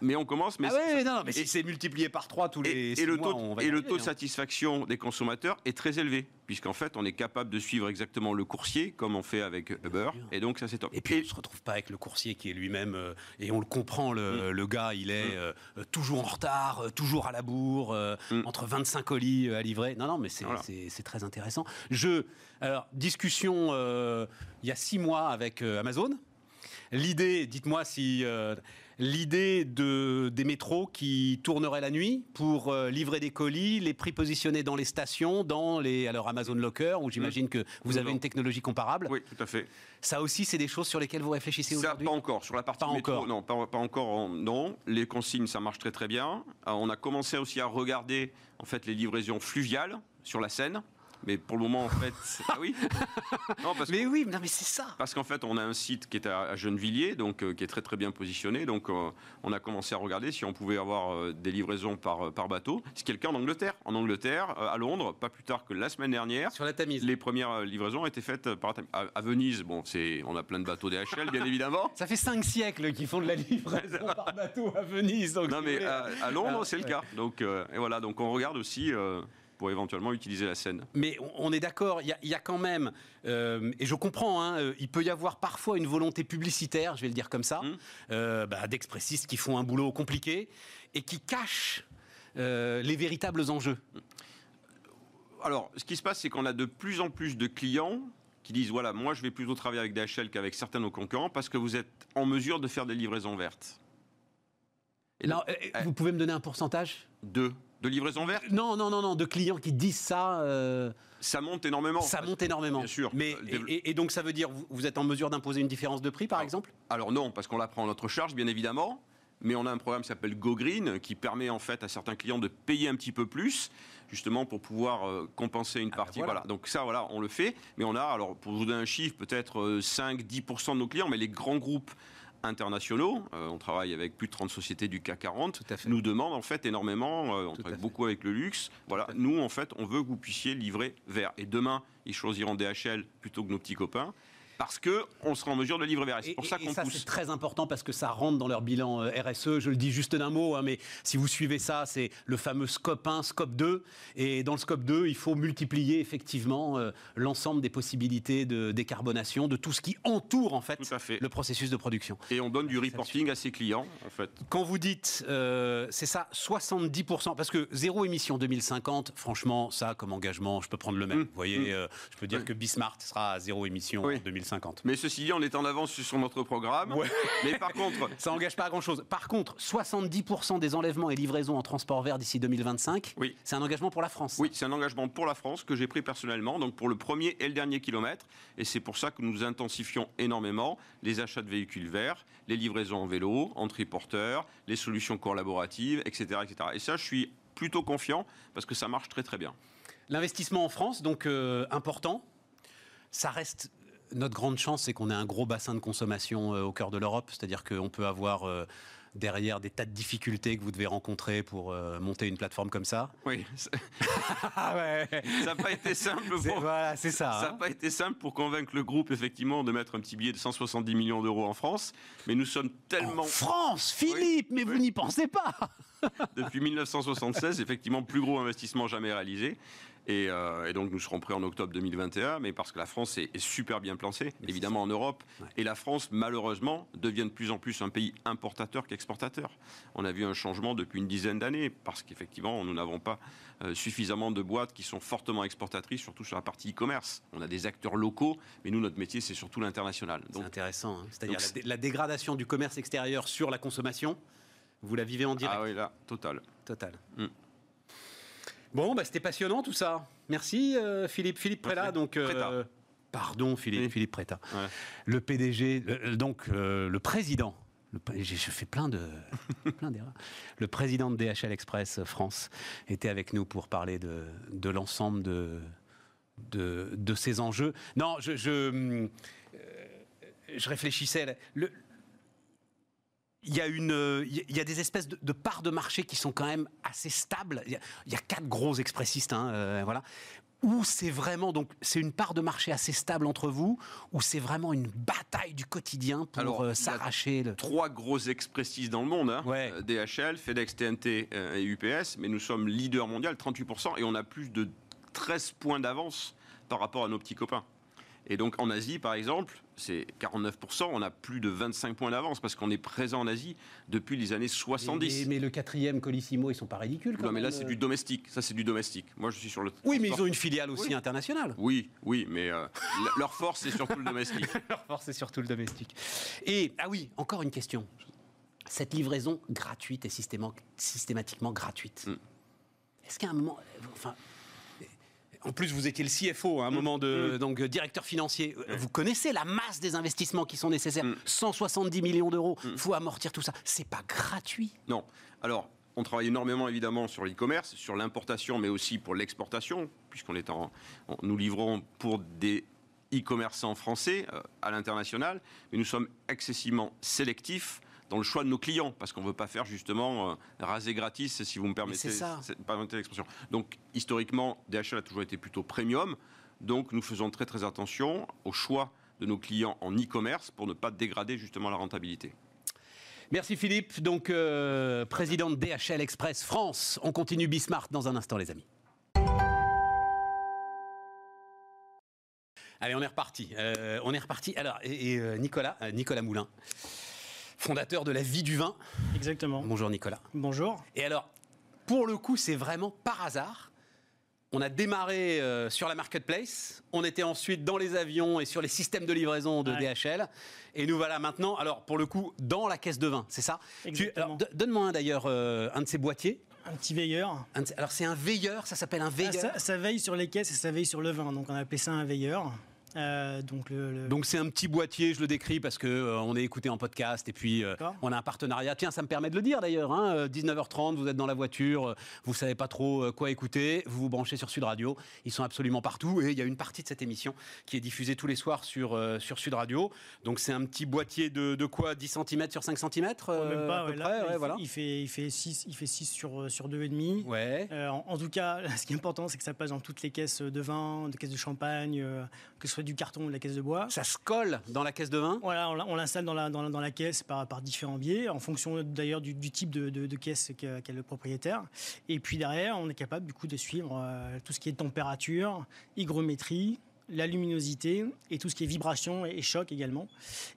mais on commence. Mais ah non, mais si c'est multiplié par 3 tous les et, le taux, et le taux de satisfaction des consommateurs est très élevé, puisqu'en fait, on est capable de suivre exactement le coursier, comme on fait avec Uber, et donc ça c'est top. Et puis on ne se retrouve pas avec le coursier qui est lui-même, euh, et on le comprend, le, mm. gars, il est mm. euh, toujours en retard, toujours à la bourre, mm. entre 25 colis à livrer. Non, non, mais c'est très intéressant. Je, alors, discussion il y a six mois avec Amazon. L'idée, dites-moi si l'idée de, des métros qui tourneraient la nuit pour euh, livrer des colis, les prépositionner dans les stations, dans les alors Amazon Locker, où j'imagine que vous avez une technologie comparable. Oui, tout à fait. Ça aussi, c'est des choses sur lesquelles vous réfléchissez aujourd'hui? Pas encore. Sur la partie pas métro, non, pas, encore. Non, les consignes, ça marche très très bien. Euh, on a commencé aussi à regarder en fait les livraisons fluviales sur la Seine. Mais pour le moment, en fait, ah oui. *laughs* mais oui, mais c'est ça. Parce qu'en fait, on a un site qui est à Gennevilliers, donc euh, qui est très très bien positionné. Donc, euh, on a commencé à regarder si on pouvait avoir euh, des livraisons par par bateau. C'est quelqu'un en Angleterre. En Angleterre, à Londres, pas plus tard que la semaine dernière. Sur la Tamise. Les premières livraisons ont été faites par à, à Venise. Bon, c'est, on a plein de bateaux DHL, bien évidemment. *laughs* Ça fait cinq siècles qu'ils font de la livraison *laughs* par bateau à Venise. Donc non, mais à, Londres, c'est le cas. Donc, et voilà. Donc, on regarde aussi pour éventuellement utiliser la scène. Mais on est d'accord, il y, a quand même, euh, et je comprends, hein, euh, il peut y avoir parfois une volonté publicitaire, je vais le dire comme ça, hum. euh, bah, d'expressistes qui font un boulot compliqué et qui cachent les véritables enjeux. Alors, ce qui se passe, c'est qu'on a de plus en plus de clients qui disent voilà, moi je vais plutôt travailler avec DHL qu'avec certains de nos concurrents parce que vous êtes en mesure de faire des livraisons vertes. Et là, vous pouvez me donner un pourcentage? Deux. De livraison verte Non, non, non, non, de clients qui disent ça. Euh, ça monte énormément. Ça monte énormément. Bien sûr. Mais, et, donc ça veut dire, vous, êtes en mesure d'imposer une différence de prix, par exemple? Alors non, parce qu'on la prend en notre charge, bien évidemment. Mais on a un programme qui s'appelle Go Green, qui permet en fait à certains clients de payer un petit peu plus, justement pour pouvoir euh, compenser une ah, partie. voilà. Donc ça, voilà, on le fait. Mais on a, alors pour vous donner un chiffre, peut-être 5-10% euh, de nos clients, mais les grands groupes internationaux, euh, on travaille avec plus de 30 sociétés du CAC 40, nous demandent en fait énormément, euh, on travaille beaucoup avec le luxe, voilà, nous en fait on veut que vous puissiez livrer vers. Et demain, ils choisiront DHL plutôt que nos petits copains parce qu'on sera en mesure de livrer vers. C'est pour ça qu'on pousse. C'est très important parce que ça rentre dans leur bilan euh, RSE. Je le dis juste d'un mot, hein, mais si vous suivez ça, c'est le fameux scope 1, scope 2. Et dans le scope 2, il faut multiplier effectivement euh, l'ensemble des possibilités de décarbonation, de tout ce qui entoure en fait, le processus de production. Et on donne du reporting à ses clients, en fait. Quand vous dites, euh, c'est ça, 70%, parce que zéro émission 2050, franchement, ça, comme engagement, je peux prendre le même. Mmh. Vous voyez, mmh. je peux dire que Bismart sera à zéro émission en 2050. Mais ceci dit, on est en avance sur notre programme. Mais par contre. *laughs* Ça n'engage pas à grand-chose. Par contre, 70% des enlèvements et livraisons en transport vert d'ici 2025, oui. c'est un engagement pour la France. Oui, c'est un engagement pour la France que j'ai pris personnellement, donc pour le premier et le dernier kilomètre. Et c'est pour ça que nous intensifions énormément les achats de véhicules verts, les livraisons en vélo, en triporteur, les solutions collaboratives, etc., etc. Et ça, je suis plutôt confiant parce que ça marche très très bien. L'investissement en France, donc euh, important, ça reste notre grande chance, c'est qu'on a un gros bassin de consommation euh, au cœur de l'Europe, c'est-à-dire qu'on peut avoir euh, derrière des tas de difficultés que vous devez rencontrer pour euh, monter une plateforme comme ça. Oui. *laughs* Ah ça n'a pas été simple. Pour... Voilà, c'est ça. Ça n'a hein. pas été simple pour convaincre le groupe effectivement de mettre un petit billet de 170 millions d'euros en France, mais nous sommes tellement. En France, Philippe, mais vous n'y pensez pas. Depuis 1976, effectivement, plus gros investissement jamais réalisé. Euh, et, donc nous serons prêts en octobre 2021, mais parce que la France est, super bien placée, évidemment en Europe, et la France malheureusement devient de plus en plus un pays importateur qu'exportateur. On a vu un changement depuis une dizaine d'années, parce qu'effectivement nous n'avons pas euh, suffisamment de boîtes qui sont fortement exportatrices, surtout sur la partie e-commerce. On a des acteurs locaux, mais nous notre métier c'est surtout l'international. C'est intéressant, hein. c'est-à-dire la, dégradation du commerce extérieur sur la consommation. Vous la vivez en direct. Ah oui, là, total. Total. Mm. Bon, bah, c'était passionnant tout ça. Merci euh, Philippe. Philippe donc. Euh, pardon Philippe, Philippe Préta. Le PDG, euh, donc le président. je fais plein de *laughs* plein d'erreurs. Le président de DHL Express France était avec nous pour parler de, de l'ensemble de, de, de ces enjeux. Non, je, je, je réfléchissais. Le, il y a une, il y a des espèces de, parts de marché qui sont quand même assez stables. Il y a, quatre gros expressistes, hein, euh, voilà. Ou c'est vraiment donc c'est une part de marché assez stable entre vous, ou c'est vraiment une bataille du quotidien pour euh, s'arracher. Le... Trois gros expressistes dans le monde, hein. Euh, DHL, FedEx, TNT et UPS, mais nous sommes leader mondial, 38%, et on a plus de 13 points d'avance par rapport à nos petits copains. Et donc en Asie, par exemple, c'est 49%, on a plus de 25 points d'avance parce qu'on est présent en Asie depuis les années 70. Mais, le quatrième Colissimo, ils sont pas ridicules quand Non, mais là c'est du domestique. Ça c'est du domestique. Moi je suis sur le. Oui, mais ils ont une filiale aussi internationale. Oui, oui, mais euh, leur force c'est surtout le domestique. *laughs* leur force c'est surtout le domestique. Et ah oui, encore une question. Cette livraison gratuite et systématiquement gratuite. Mm. Est-ce qu'à un moment, enfin, en plus, vous étiez le CFO à un mm. moment de mm. donc euh, directeur financier. Euh, vous connaissez la masse des investissements qui sont nécessaires. 170 mm. millions d'euros. Il faut amortir tout ça. C'est pas gratuit. Non. Alors. On travaille énormément évidemment sur l'e-commerce, sur l'importation, mais aussi pour l'exportation, puisqu'on est en, nous livrons pour des e-commerçants français euh, à l'international, mais nous sommes excessivement sélectifs dans le choix de nos clients, parce qu'on ne veut pas faire justement euh, raser gratis, si vous me permettez, l'expression. Donc historiquement, DHL a toujours été plutôt premium, donc nous faisons très très attention au choix de nos clients en e-commerce pour ne pas dégrader justement la rentabilité. Merci Philippe, donc euh, président de DHL Express France. On continue Bismart dans un instant les amis. Allez, on est reparti. Euh, on est reparti. Alors, et, Nicolas, Nicolas Moulin fondateur de La Vie du Vin. Exactement. Bonjour Nicolas. Bonjour. Et alors, pour le coup, c'est vraiment par hasard. On a démarré euh, sur la marketplace, on était ensuite dans les avions et sur les systèmes de livraison de DHL, et nous voilà maintenant, alors pour le coup, dans la caisse de vin, c'est ça? Exactement. Donne-moi un d'ailleurs, euh, un de ces boîtiers. Un petit veilleur. alors c'est un veilleur, ça s'appelle un veilleur. ça, ça, veille sur les caisses et ça veille sur le vin, donc on a appelé ça un veilleur. Euh, donc donc c'est un petit boîtier, je le décris parce que euh, on est écouté en podcast et puis euh, on a un partenariat. Tiens, ça me permet de le dire d'ailleurs. 19h30, hein, vous êtes dans la voiture, vous savez pas trop quoi écouter, vous vous branchez sur Sud Radio. Ils sont absolument partout et il y a une partie de cette émission qui est diffusée tous les soirs sur sur Sud Radio. Donc c'est un petit boîtier de, de, quoi 10 cm sur 5 cm Même pas. il, voilà. fait, il, fait, il fait 6 il fait 6 sur sur 2,5. Ouais. En, en, tout cas, *laughs* ce qui est important, c'est que ça passe dans toutes les caisses de vin, de caisses de champagne, que ce soit du carton ou de la caisse de bois. Ça se colle dans la caisse de vin? Voilà, on l'installe dans la, dans, dans, la caisse par, par différents biais, en fonction d'ailleurs du, type de, de, caisse qu'a le propriétaire. Et puis derrière, on est capable du coup de suivre euh, tout ce qui est température, hygrométrie, la luminosité et tout ce qui est vibration et, choc également.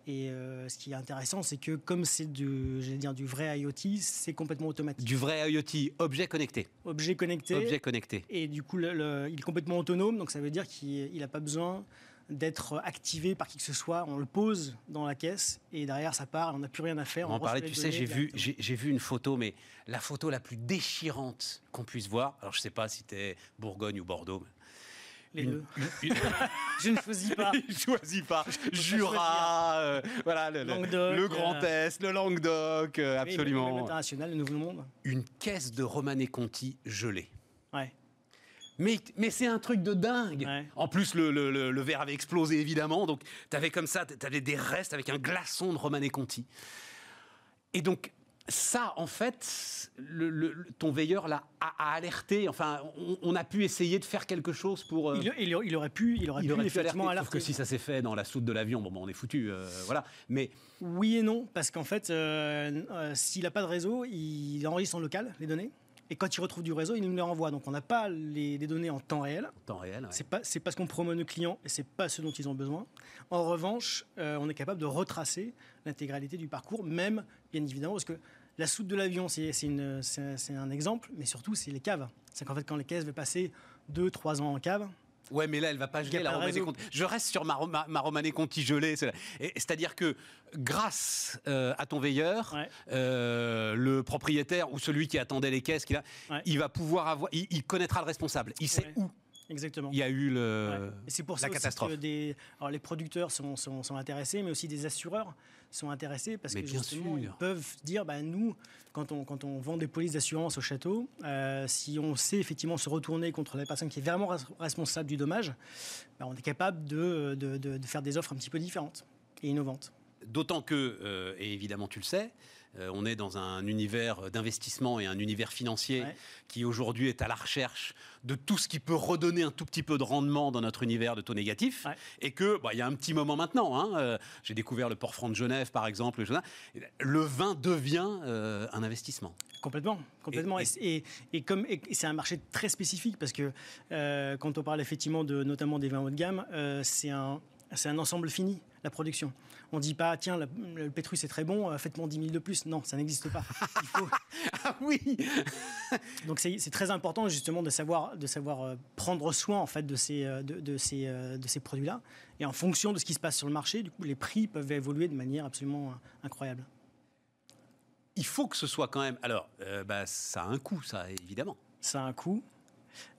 Et euh, ce qui est intéressant, c'est que comme c'est du, dire, du vrai IoT, c'est complètement automatique. Du vrai IoT, objet connecté. Objet connecté. Objet connecté. Et du coup, il est complètement autonome, donc ça veut dire qu'il n'a pas besoin d'être activé par qui que ce soit. On le pose dans la caisse et derrière ça part. On n'a plus rien à faire. On, en parlait, tu sais, j'ai vu, j'ai vu une photo, mais la photo la plus déchirante qu'on puisse voir. Alors je sais pas si tu Bourgogne ou Bordeaux. Les deux. *laughs* je ne choisis pas. *laughs* je choisis pas. Jura, euh, voilà, le, le Grand euh, Est, le Languedoc, euh, absolument. L'international, le Nouveau Monde. Une caisse de Romanée Conti gelée. Mais, mais c'est un truc de dingue. En plus, le, le, le, verre avait explosé, évidemment. Donc, tu avais comme ça, tu avais des restes avec un glaçon de Romanée Conti. Et donc, ça, en fait, le, ton veilleur l'a a, alerté. Enfin, on, a pu essayer de faire quelque chose pour. Euh, il, aurait pu, il aurait pu, effectivement alerter. Sauf que si ça s'est fait dans la soute de l'avion, bon, on est foutu. Euh, voilà. Mais oui et non, parce qu'en fait, euh, s'il n'a pas de réseau, il enregistre en local les données. Et quand il retrouve du réseau, il nous les renvoie. Donc on n'a pas les, données en temps réel. Temps réel. C'est pas c'est parce qu'on promeut nos clients et c'est pas ce dont ils ont besoin. En revanche, on est capable de retracer l'intégralité du parcours, même bien évidemment parce que la soute de l'avion, c'est un exemple, mais surtout, c'est les caves. C'est qu'en fait, quand les caisses veulent passer 2-3 ans en cave, Ouais, mais là, elle va pas geler la Romanée Conti. Je reste sur ma, ma, Romanée Conti gelée. C'est-à-dire que grâce euh, à ton veilleur, euh, le propriétaire ou celui qui attendait les caisses, il, il va pouvoir avoir, il, connaîtra le responsable. Il sait où Exactement. Il y a eu le, c'est pour ça catastrophe. Que des, alors les producteurs sont, sont, intéressés, mais aussi des assureurs sont intéressés parce que justement, ils peuvent dire, bah, nous, quand on, quand on vend des polices d'assurance au château, euh, si on sait effectivement se retourner contre la personne qui est vraiment responsable du dommage, bah, on est capable de, de, de, faire des offres un petit peu différentes et innovantes. D'autant que, euh, et évidemment tu le sais, euh, on est dans un univers d'investissement et un univers financier qui aujourd'hui est à la recherche de tout ce qui peut redonner un tout petit peu de rendement dans notre univers de taux négatifs. Et que, bah, il y a un petit moment maintenant, hein, euh, j'ai découvert le port franc de Genève par exemple, le vin devient euh, un investissement. Complètement, complètement. Et, comme c'est un marché très spécifique parce que quand on parle effectivement de notamment des vins haut de gamme, c'est un c'est un ensemble fini, la production. On ne dit pas, tiens, le, Pétrus est très bon, euh, faites-moi 10 000 de plus. Non, ça n'existe pas. *laughs* ah oui *laughs* Donc c'est très important justement de savoir, de savoir euh, prendre soin en fait de ces, euh, de, ces, de ces produits-là. Et en fonction de ce qui se passe sur le marché, du coup, les prix peuvent évoluer de manière absolument incroyable. Il faut que ce soit quand même. Alors, bah, ça a un coût, ça, évidemment. Ça a un coût.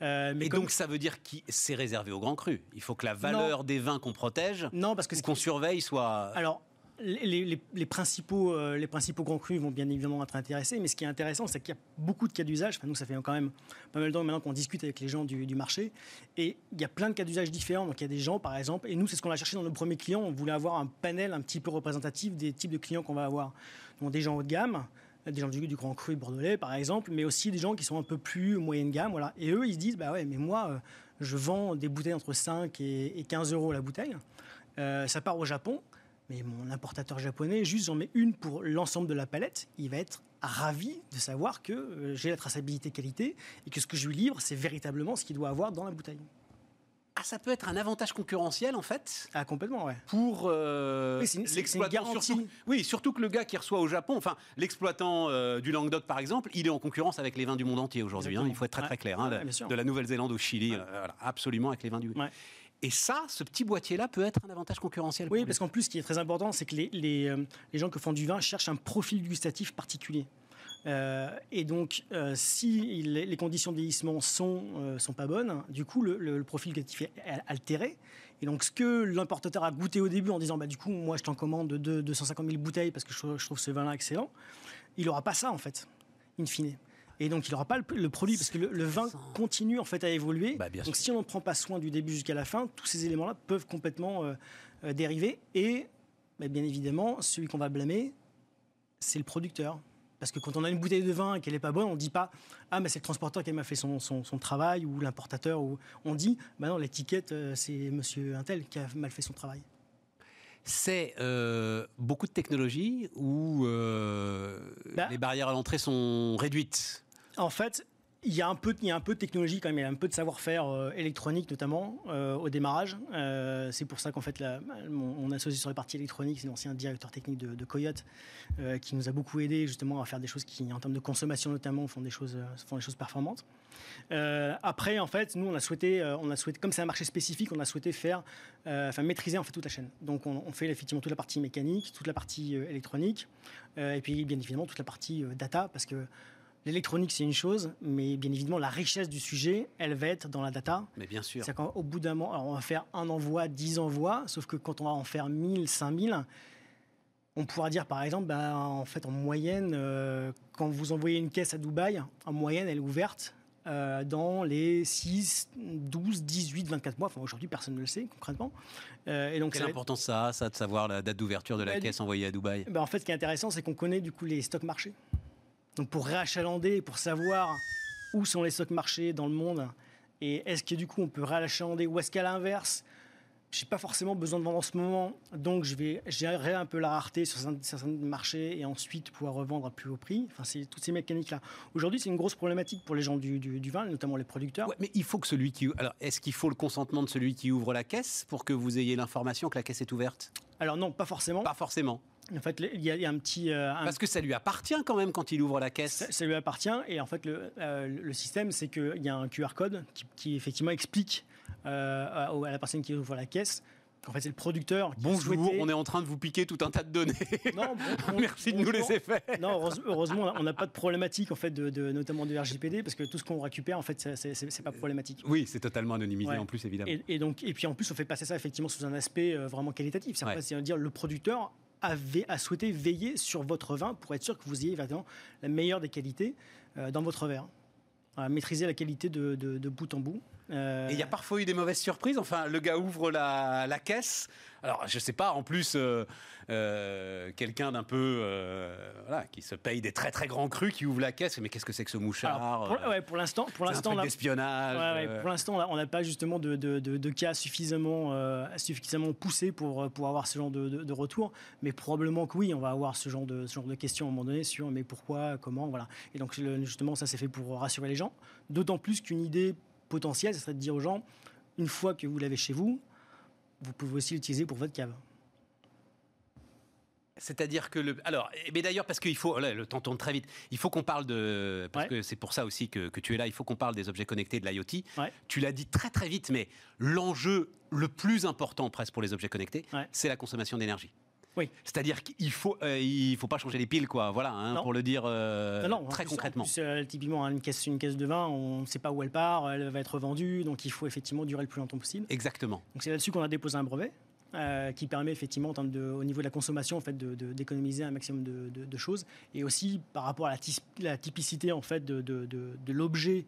Euh, mais donc ça veut dire que c'est réservé aux grands crus. Il faut que la valeur des vins qu'on protège, non, parce que qu'on surveille, soit. Alors les, principaux, euh, les principaux grands crus vont bien évidemment être intéressés, mais ce qui est intéressant, c'est qu'il y a beaucoup de cas d'usage. Enfin, nous, ça fait quand même pas mal de temps maintenant qu'on discute avec les gens du, marché, et il y a plein de cas d'usage différents. Donc, il y a des gens, par exemple, et nous, c'est ce qu'on a cherché dans nos premiers clients. On voulait avoir un panel un petit peu représentatif des types de clients qu'on va avoir. Donc, des gens haut de gamme, des gens du, Grand Cru Bordelais, par exemple, mais aussi des gens qui sont un peu plus moyenne gamme. Voilà. Et eux, ils se disent, bah ouais, mais moi, euh, je vends des bouteilles entre 5 et, 15 euros la bouteille. Euh, ça part au Japon, mais mon importateur japonais, juste j'en mets une pour l'ensemble de la palette, il va être ravi de savoir que euh, j'ai la traçabilité qualité et que ce que je lui livre, c'est véritablement ce qu'il doit avoir dans la bouteille. Ah, ça peut être un avantage concurrentiel en fait Ah, complètement, ouais. Pour euh, l'exploitant. Surtout, oui, surtout que le gars qui reçoit au Japon, enfin, l'exploitant euh, du Languedoc par exemple, il est en concurrence avec les vins du monde entier aujourd'hui. Hein, il faut être très très clair. Hein, de, la Nouvelle-Zélande au Chili, euh, absolument avec les vins du. Et ça, ce petit boîtier-là peut être un avantage concurrentiel. Oui, parce qu'en plus, ce qui est très important, c'est que les, les, les gens qui font du vin cherchent un profil gustatif particulier. Euh, et donc, euh, si les conditions de vieillissement sont, euh, sont pas bonnes, du coup, le, profil gustatif est altéré. Et donc, ce que l'importateur a goûté au début en disant, bah, du coup, moi, je t'en commande de 250 000 bouteilles parce que je, trouve ce vin-là excellent, il n'aura pas ça, en fait, in fine. Et donc, il n'aura pas le, produit parce que le, vin continue, en fait, à évoluer. Bah, donc, si on ne prend pas soin du début jusqu'à la fin, tous ces éléments-là peuvent complètement dériver. Et, bah, bien évidemment, celui qu'on va blâmer, c'est le producteur. Parce que quand on a une bouteille de vin et qu'elle n'est pas bonne, on ne dit pas Ah, mais c'est le transporteur qui m'a fait son, travail ou l'importateur. Ou... On dit Bah non, l'étiquette, euh, c'est monsieur Intel qui a mal fait son travail. C'est euh, beaucoup de technologie où euh, bah les barrières à l'entrée sont réduites? En fait, il y, a un peu, de technologie quand même, il y a un peu de savoir-faire euh, électronique notamment euh, au démarrage. Euh, c'est pour ça qu'en fait, la, mon, associé sur la partie électronique, c'est l'ancien directeur technique de, Coyote, qui nous a beaucoup aidé justement à faire des choses qui, en termes de consommation notamment, font des choses, performantes. après, en fait, nous, on a souhaité, comme c'est un marché spécifique, on a souhaité faire, maîtriser en fait toute la chaîne. Donc, on, on, fait effectivement toute la partie mécanique, toute la partie électronique, et puis bien évidemment toute la partie data, parce que L'électronique, c'est une chose, mais bien évidemment, la richesse du sujet, elle va être dans la data. Mais bien sûr. C'est qu'au bout d'un moment, on va faire un envoi, dix envois, sauf que quand on va en faire 1000, 5000, on pourra dire par exemple, ben, en fait, en moyenne, euh, quand vous envoyez une caisse à Dubaï, en moyenne, elle est ouverte euh, dans les 6, 12, 18, 24 mois. Enfin, aujourd'hui, personne ne le sait concrètement. Euh, et donc, Quelle importance ça a, ça, de savoir la date d'ouverture de la caisse envoyée à Dubaï? ben, En fait, ce qui est intéressant, c'est qu'on connaît du coup les stocks marchés. Donc pour réachalander, pour savoir où sont les stocks marchés dans le monde, et est-ce que du coup on peut réachalander, ou est-ce qu'à l'inverse, je n'ai pas forcément besoin de vendre en ce moment, donc je vais gérer un peu la rareté sur certains marchés et ensuite pouvoir revendre à plus haut prix. Enfin, c'est toutes ces mécaniques-là. Aujourd'hui, c'est une grosse problématique pour les gens du, vin, notamment les producteurs. mais il faut que celui qui. Alors, est-ce qu'il faut le consentement de celui qui ouvre la caisse pour que vous ayez l'information que la caisse est ouverte? Alors non, pas forcément. Pas forcément. En fait, il y, a un petit. Euh, Parce que ça lui appartient quand même quand il ouvre la caisse. Ça, lui appartient et en fait, le, euh, système, c'est qu'il y a un QR code qui effectivement explique euh, à la personne qui ouvre la caisse. En fait, c'est le producteur. Qui Bonjour, on est en train de vous piquer tout un tas de données. Non, *laughs* Merci de nous laisser faire. Non, heureusement, on n'a pas de problématique en fait, de, notamment de RGPD, parce que tout ce qu'on récupère, en fait, c'est pas problématique. Oui, c'est totalement anonymisé en plus, évidemment. Et, donc, et puis en plus, on fait passer ça effectivement sous un aspect euh, vraiment qualitatif. C'est-à-dire le producteur a souhaité veiller sur votre vin pour être sûr que vous ayez vraiment la meilleure des qualités euh, dans votre verre. maîtriser la qualité de bout en bout. Et il y a parfois eu des mauvaises surprises. Enfin, le gars ouvre la, la caisse. Alors, je sais pas, en plus, euh, euh, quelqu'un d'un peu. Euh, voilà, qui se paye des très très grands crus, qui ouvre la caisse. Mais qu'est-ce que c'est que ce mouchard pour, ouais, pour l'instant. Pour l'instant, d'espionnage. pour l'instant, on n'a pas justement de, de, de, cas suffisamment, suffisamment poussés pour, pour avoir ce genre de, retour. Mais probablement que oui, on va avoir ce genre, de, ce genre de questions à un moment donné sur mais pourquoi, comment, voilà. Et donc, justement, ça s'est fait pour rassurer les gens. D'autant plus qu'une idée potentiel, ce serait de dire aux gens, une fois que vous l'avez chez vous, vous pouvez aussi l'utiliser pour votre cave. C'est-à-dire que le. Alors, mais d'ailleurs, parce qu'il faut. le temps tourne très vite. Il faut qu'on parle de. Parce que c'est pour ça aussi que, tu es là. Il faut qu'on parle des objets connectés de l'IoT. Tu l'as dit très très vite, mais l'enjeu le plus important presque pour les objets connectés, c'est la consommation d'énergie. Oui. C'est-à-dire qu'il faut, euh, il faut pas changer les piles, quoi. Voilà, hein, pour le dire euh, très concrètement. Euh, typiquement, une caisse, une caisse de vin, on ne sait pas où elle part, elle va être vendue, donc il faut effectivement durer le plus longtemps possible. Exactement. Donc c'est là-dessus qu'on a déposé un brevet. qui permet effectivement, en de, au niveau de la consommation, en fait, d'économiser un maximum de, choses, et aussi par rapport à la, typicité en fait de, l'objet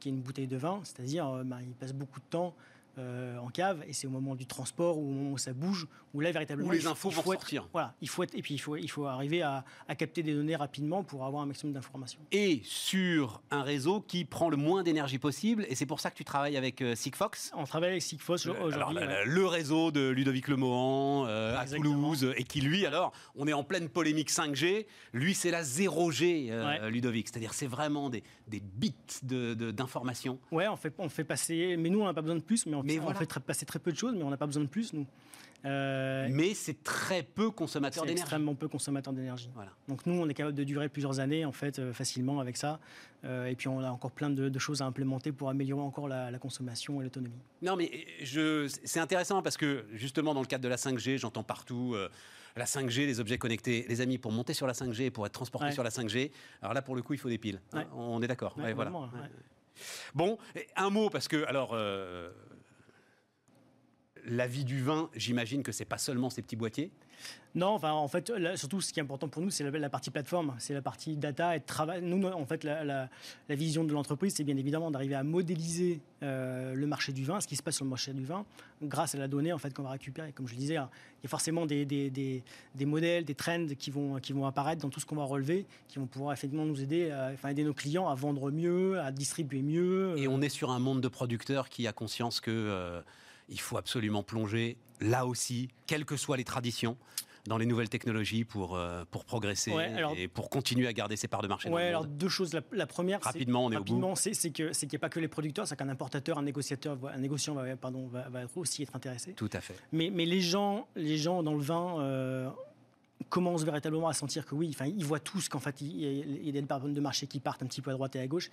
qui est une bouteille de vin, c'est-à-dire, ben, il passe beaucoup de temps euh, en cave et c'est au moment du transport ou au moment où ça bouge où là véritablement où les infos vont sortir. Voilà, il faut être, et puis il faut il faut arriver à, capter des données rapidement pour avoir un maximum d'informations. Et sur un réseau qui prend le moins d'énergie possible et c'est pour ça que tu travailles avec euh, Sigfox? On travaille avec Sigfox aujourd'hui. Le réseau de Ludovic Lemohan euh, à Toulouse et qui lui alors on est en pleine polémique 5G. Lui c'est la 0G Ludovic, c'est-à-dire c'est vraiment des, des bits d'informations. De, ouais, on fait on fait passer, mais nous on n'a pas besoin de plus, mais on mais on fait passer très peu de choses, mais on n'a pas besoin de plus, nous. Euh, mais c'est très peu consommateur d'énergie. extrêmement peu consommateur d'énergie. Voilà. Donc nous, on est capable de durer plusieurs années, en fait, euh, facilement avec ça. Euh, et puis on a encore plein de, choses à implémenter pour améliorer encore la, consommation et l'autonomie. Non, mais je, c'est intéressant parce que justement, dans le cadre de la 5G, j'entends partout la 5G, les objets connectés. Les amis, pour monter sur la 5G, pour être transporté sur la 5G, alors là, pour le coup, il faut des piles. Hein, on est d'accord. voilà. Bon, un mot, parce que, alors, la vie du vin, j'imagine que c'est pas seulement ces petits boîtiers? Non, enfin, en fait, surtout, ce qui est important pour nous, c'est la, partie plateforme, c'est la partie data et travail. Nous, en fait, la, vision de l'entreprise, c'est bien évidemment d'arriver à modéliser euh, le marché du vin, ce qui se passe sur le marché du vin, grâce à la donnée en fait qu'on va récupérer. Comme je le disais, hein, il y a forcément des, des, modèles, des trends qui vont, qui vont apparaître dans tout ce qu'on va relever, qui vont pouvoir effectivement nous aider, à, enfin, aider nos clients à vendre mieux, à distribuer mieux. Et on est sur un monde de producteurs qui a conscience que euh, il faut absolument plonger là aussi, quelles que soient les traditions dans les nouvelles technologies pour, euh, pour progresser et pour continuer à garder ses parts de marché. Oui, alors deux choses. La, première, rapidement, on est rapidement, c'est que c'est qu'il n'y a pas que les producteurs, c'est qu'un importateur, un négociateur, un négociant va, pardon, va, aussi être intéressé. Tout à fait. Mais, mais les gens, les gens dans le vin. Euh, commencent véritablement à sentir que oui, enfin, ils voient tous qu'en fait, il y a des personnes de marché qui partent un petit peu à droite et à gauche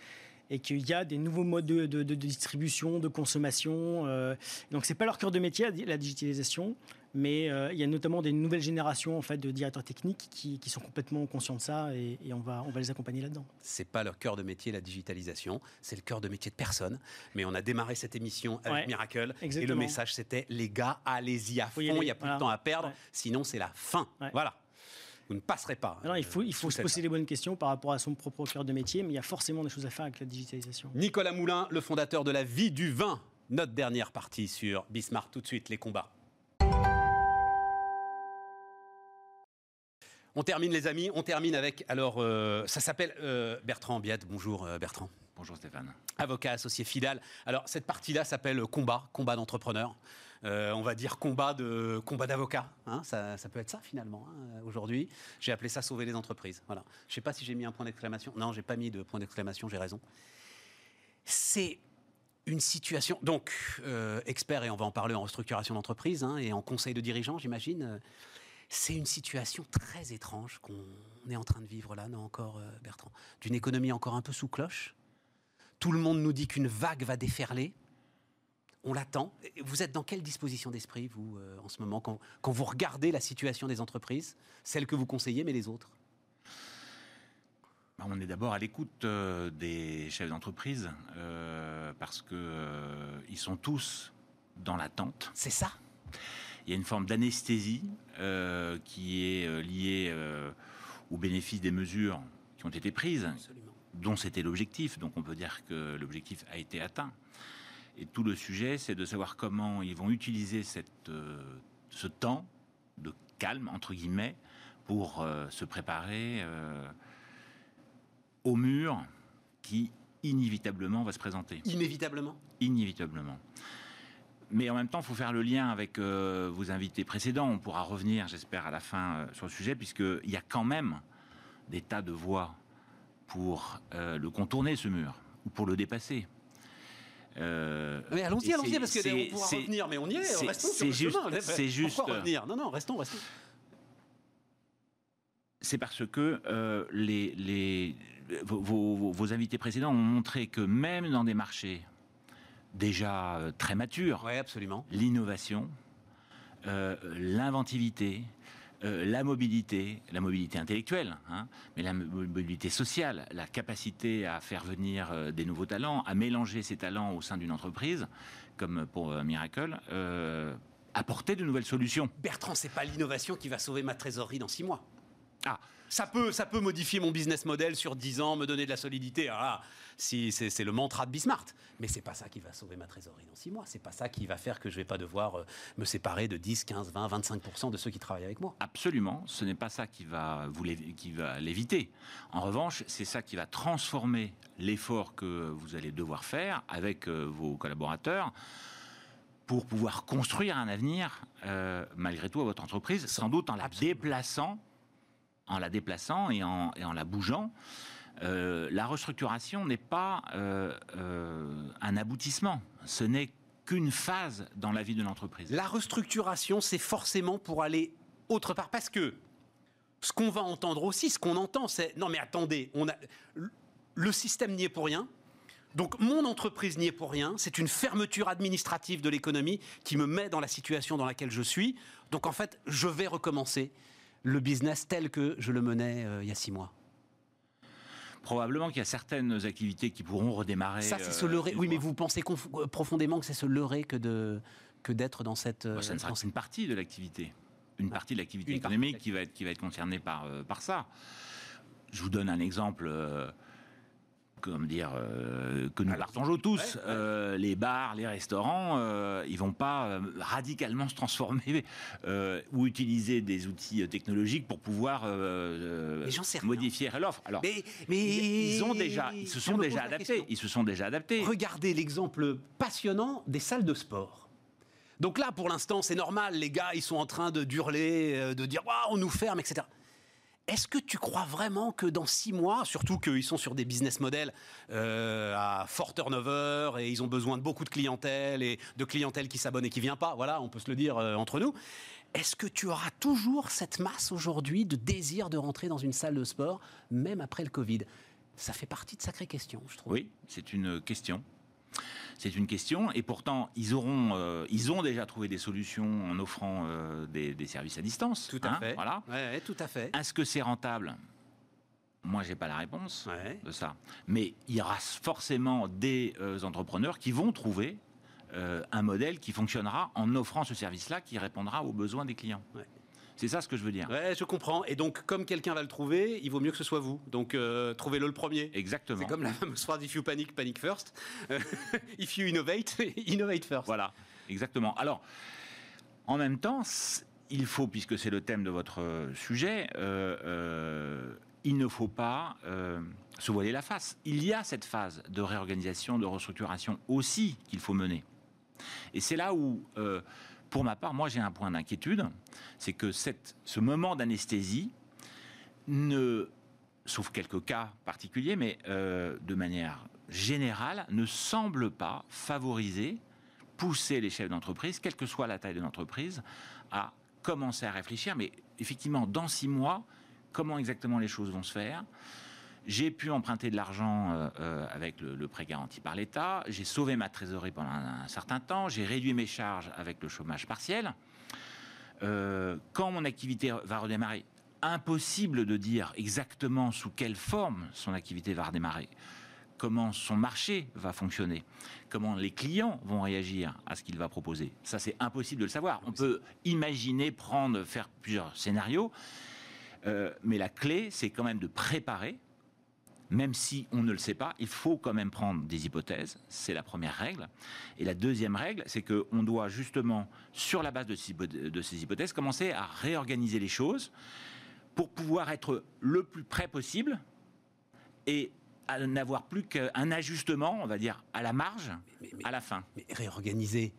et qu'il y a des nouveaux modes de, distribution, de consommation. Euh, donc, c'est pas leur cœur de métier, la digitalisation, mais euh, il y a notamment des nouvelles générations en fait, de directeurs techniques qui, sont complètement conscients de ça et, on, va, on va les accompagner là-dedans. C'est pas leur cœur de métier, la digitalisation, c'est le cœur de métier de personne. Mais on a démarré cette émission avec Miracle et le message c'était les gars, allez-y à fond, il n'y a plus de temps à perdre, sinon c'est la fin. Voilà vous ne passerez pas. il faut, il faut se poser les bonnes questions par rapport à son propre cœur de métier, mais il y a forcément des choses à faire avec la digitalisation. Nicolas Moulin, le fondateur de la vie du vin. Notre dernière partie sur Bismarck, tout de suite, les combats. On termine les amis, on termine avec, alors euh, ça s'appelle euh, Bertrand Biette, bonjour euh, Bertrand. Bonjour Stéphane. Avocat associé Fidal. Alors cette partie-là s'appelle combat, combat d'entrepreneur. On va dire combat de combat d'avocat. Hein, ça, peut être ça finalement hein, aujourd'hui. J'ai appelé ça sauver les entreprises. Voilà. Je ne sais pas si j'ai mis un point d'exclamation. Non, j'ai pas mis de point d'exclamation. J'ai raison. C'est une situation. Donc expert et on va en parler en restructuration d'entreprise hein, et en conseil de dirigeants, j'imagine. C'est une situation très étrange qu'on est en train de vivre là, non encore, euh, Bertrand? D'une économie encore un peu sous cloche? Tout le monde nous dit qu'une vague va déferler. On l'attend. Vous êtes dans quelle disposition d'esprit, vous, euh, en ce moment, quand, vous regardez la situation des entreprises, celles que vous conseillez, mais les autres? Bah, on est d'abord à l'écoute euh, des chefs d'entreprise parce qu'ils sont tous dans l'attente. C'est ça il y a une forme d'anesthésie euh, qui est euh, liée euh, au bénéfice des mesures qui ont été prises, dont c'était l'objectif. Donc on peut dire que l'objectif a été atteint. Et tout le sujet, c'est de savoir comment ils vont utiliser cette, ce temps de calme, entre guillemets, pour se préparer au mur qui inévitablement va se présenter. Inévitablement? Inévitablement. Mais en même temps, il faut faire le lien avec euh, vos invités précédents. On pourra revenir, j'espère, à la fin euh, sur le sujet, puisqu'il y a quand même des tas de voies pour euh, le contourner, ce mur, ou pour le dépasser. Mais allons-y, allons-y, parce qu'on pourra revenir, mais on y est, restons sur juste, C'est juste... Revenir? Non, non, restons, restons. C'est parce que les, les, vos, vos invités précédents ont montré que même dans des marchés déjà euh, très mature. Oui, absolument. L'innovation, euh, l'inventivité, euh, la mobilité, la mobilité intellectuelle, hein, mais la mobilité sociale, la capacité à faire venir des nouveaux talents, à mélanger ces talents au sein d'une entreprise, comme pour Miracle, apporter de nouvelles solutions. Bertrand, c'est pas l'innovation qui va sauver ma trésorerie dans six mois. Ah, ça peut, ça peut modifier mon business model sur 10 ans, me donner de la solidité. Ah, si c'est le mantra de Bismart, mais c'est pas ça qui va sauver ma trésorerie dans 6 mois. C'est pas ça qui va faire que je vais pas devoir euh, me séparer de 10, 15, 20, 25 de ceux qui travaillent avec moi. Absolument, ce n'est pas ça qui va vous qui va l'éviter. En revanche, c'est ça qui va transformer l'effort que vous allez devoir faire avec euh, vos collaborateurs pour pouvoir construire un avenir, euh, malgré tout, à votre entreprise, sans doute en la déplaçant en la déplaçant et en, la bougeant. Euh, la restructuration n'est pas euh, euh, un aboutissement, ce n'est qu'une phase dans la vie de l'entreprise. La restructuration, c'est forcément pour aller autre part, parce que ce qu'on va entendre aussi, ce qu'on entend, c'est non mais attendez, on a le système n'y est pour rien. Donc mon entreprise n'y est pour rien, c'est une fermeture administrative de l'économie qui me met dans la situation dans laquelle je suis. Donc en fait, je vais recommencer le business tel que je le menais euh, il y a six mois Probablement qu'il y a certaines activités qui pourront redémarrer. Ça, c'est se euh, leurrer. Oui, mais vous pensez euh, profondément que c'est se leurrer que de que d'être dans cette. Bah, ça ne sera qu'une partie de l'activité, une partie de l'activité économique qui va être qui va être concernée par par ça. Je vous donne un exemple comme dire, euh, que nous partageons tous. Euh, les bars, les restaurants, euh, ils vont pas radicalement se transformer *laughs* ou utiliser des outils technologiques pour pouvoir modifier l'offre. Alors, mais, ils, ont déjà, ils se sont déjà adaptés. Ils se sont déjà adaptés. Regardez l'exemple passionnant des salles de sport. Donc là, pour l'instant, c'est normal. Les gars, ils sont en train de hurler, de dire, on nous ferme, etc. Est-ce que tu crois vraiment que dans six mois, surtout qu'ils sont sur des business models euh, à fort turnover et ils ont besoin de beaucoup de clientèle et de clientèle qui s'abonne et qui vient pas, voilà, on peut se le dire euh, entre nous. Est-ce que tu auras toujours cette masse aujourd'hui de désir de rentrer dans une salle de sport, même après le Covid? Ça fait partie de sacrées questions, je trouve. Oui, c'est une question. C'est une question, et pourtant ils auront, euh, ils ont déjà trouvé des solutions en offrant euh, des, services à distance. Tout à hein, fait. Voilà. tout à fait. Est-ce que c'est rentable? Moi, j'ai pas la réponse de ça. Mais il y aura forcément des euh, entrepreneurs qui vont trouver un modèle qui fonctionnera en offrant ce service-là, qui répondra aux besoins des clients. C'est ça ce que je veux dire. Ouais, je comprends. Et donc, comme quelqu'un va le trouver, il vaut mieux que ce soit vous. Donc, euh, trouvez-le le premier. Exactement. C'est comme la fameuse phrase If you panic, panic first. *laughs* if you innovate, *laughs* innovate first. Voilà, exactement. Alors, en même temps, il faut, puisque c'est le thème de votre sujet, il ne faut pas se voiler la face. Il y a cette phase de réorganisation, de restructuration aussi qu'il faut mener. Et c'est là où, pour ma part, moi j'ai un point d'inquiétude, c'est que ce moment d'anesthésie ne, sauf quelques cas particuliers, mais de manière générale, ne semble pas favoriser pousser les chefs d'entreprise, quelle que soit la taille de l'entreprise, à commencer à réfléchir. Mais effectivement, dans six mois, comment exactement les choses vont se faire? J'ai pu emprunter de l'argent euh, euh, avec le, prêt garanti par l'État. J'ai sauvé ma trésorerie pendant un, certain temps. J'ai réduit mes charges avec le chômage partiel. Euh, quand mon activité va redémarrer, impossible de dire exactement sous quelle forme son activité va redémarrer comment son marché va fonctionner, comment les clients vont réagir à ce qu'il va proposer. Ça, c'est impossible de le savoir. On peut imaginer, prendre, faire plusieurs scénarios, mais la clé, c'est quand même de préparer. Même si on ne le sait pas, il faut quand même prendre des hypothèses. C'est la première règle. Et la deuxième règle, c'est qu'on doit justement, sur la base de ces hypothèses, commencer à réorganiser les choses pour pouvoir être le plus près possible et à n'avoir plus qu'un ajustement, on va dire, à la marge, à la fin. Mais réorganiser.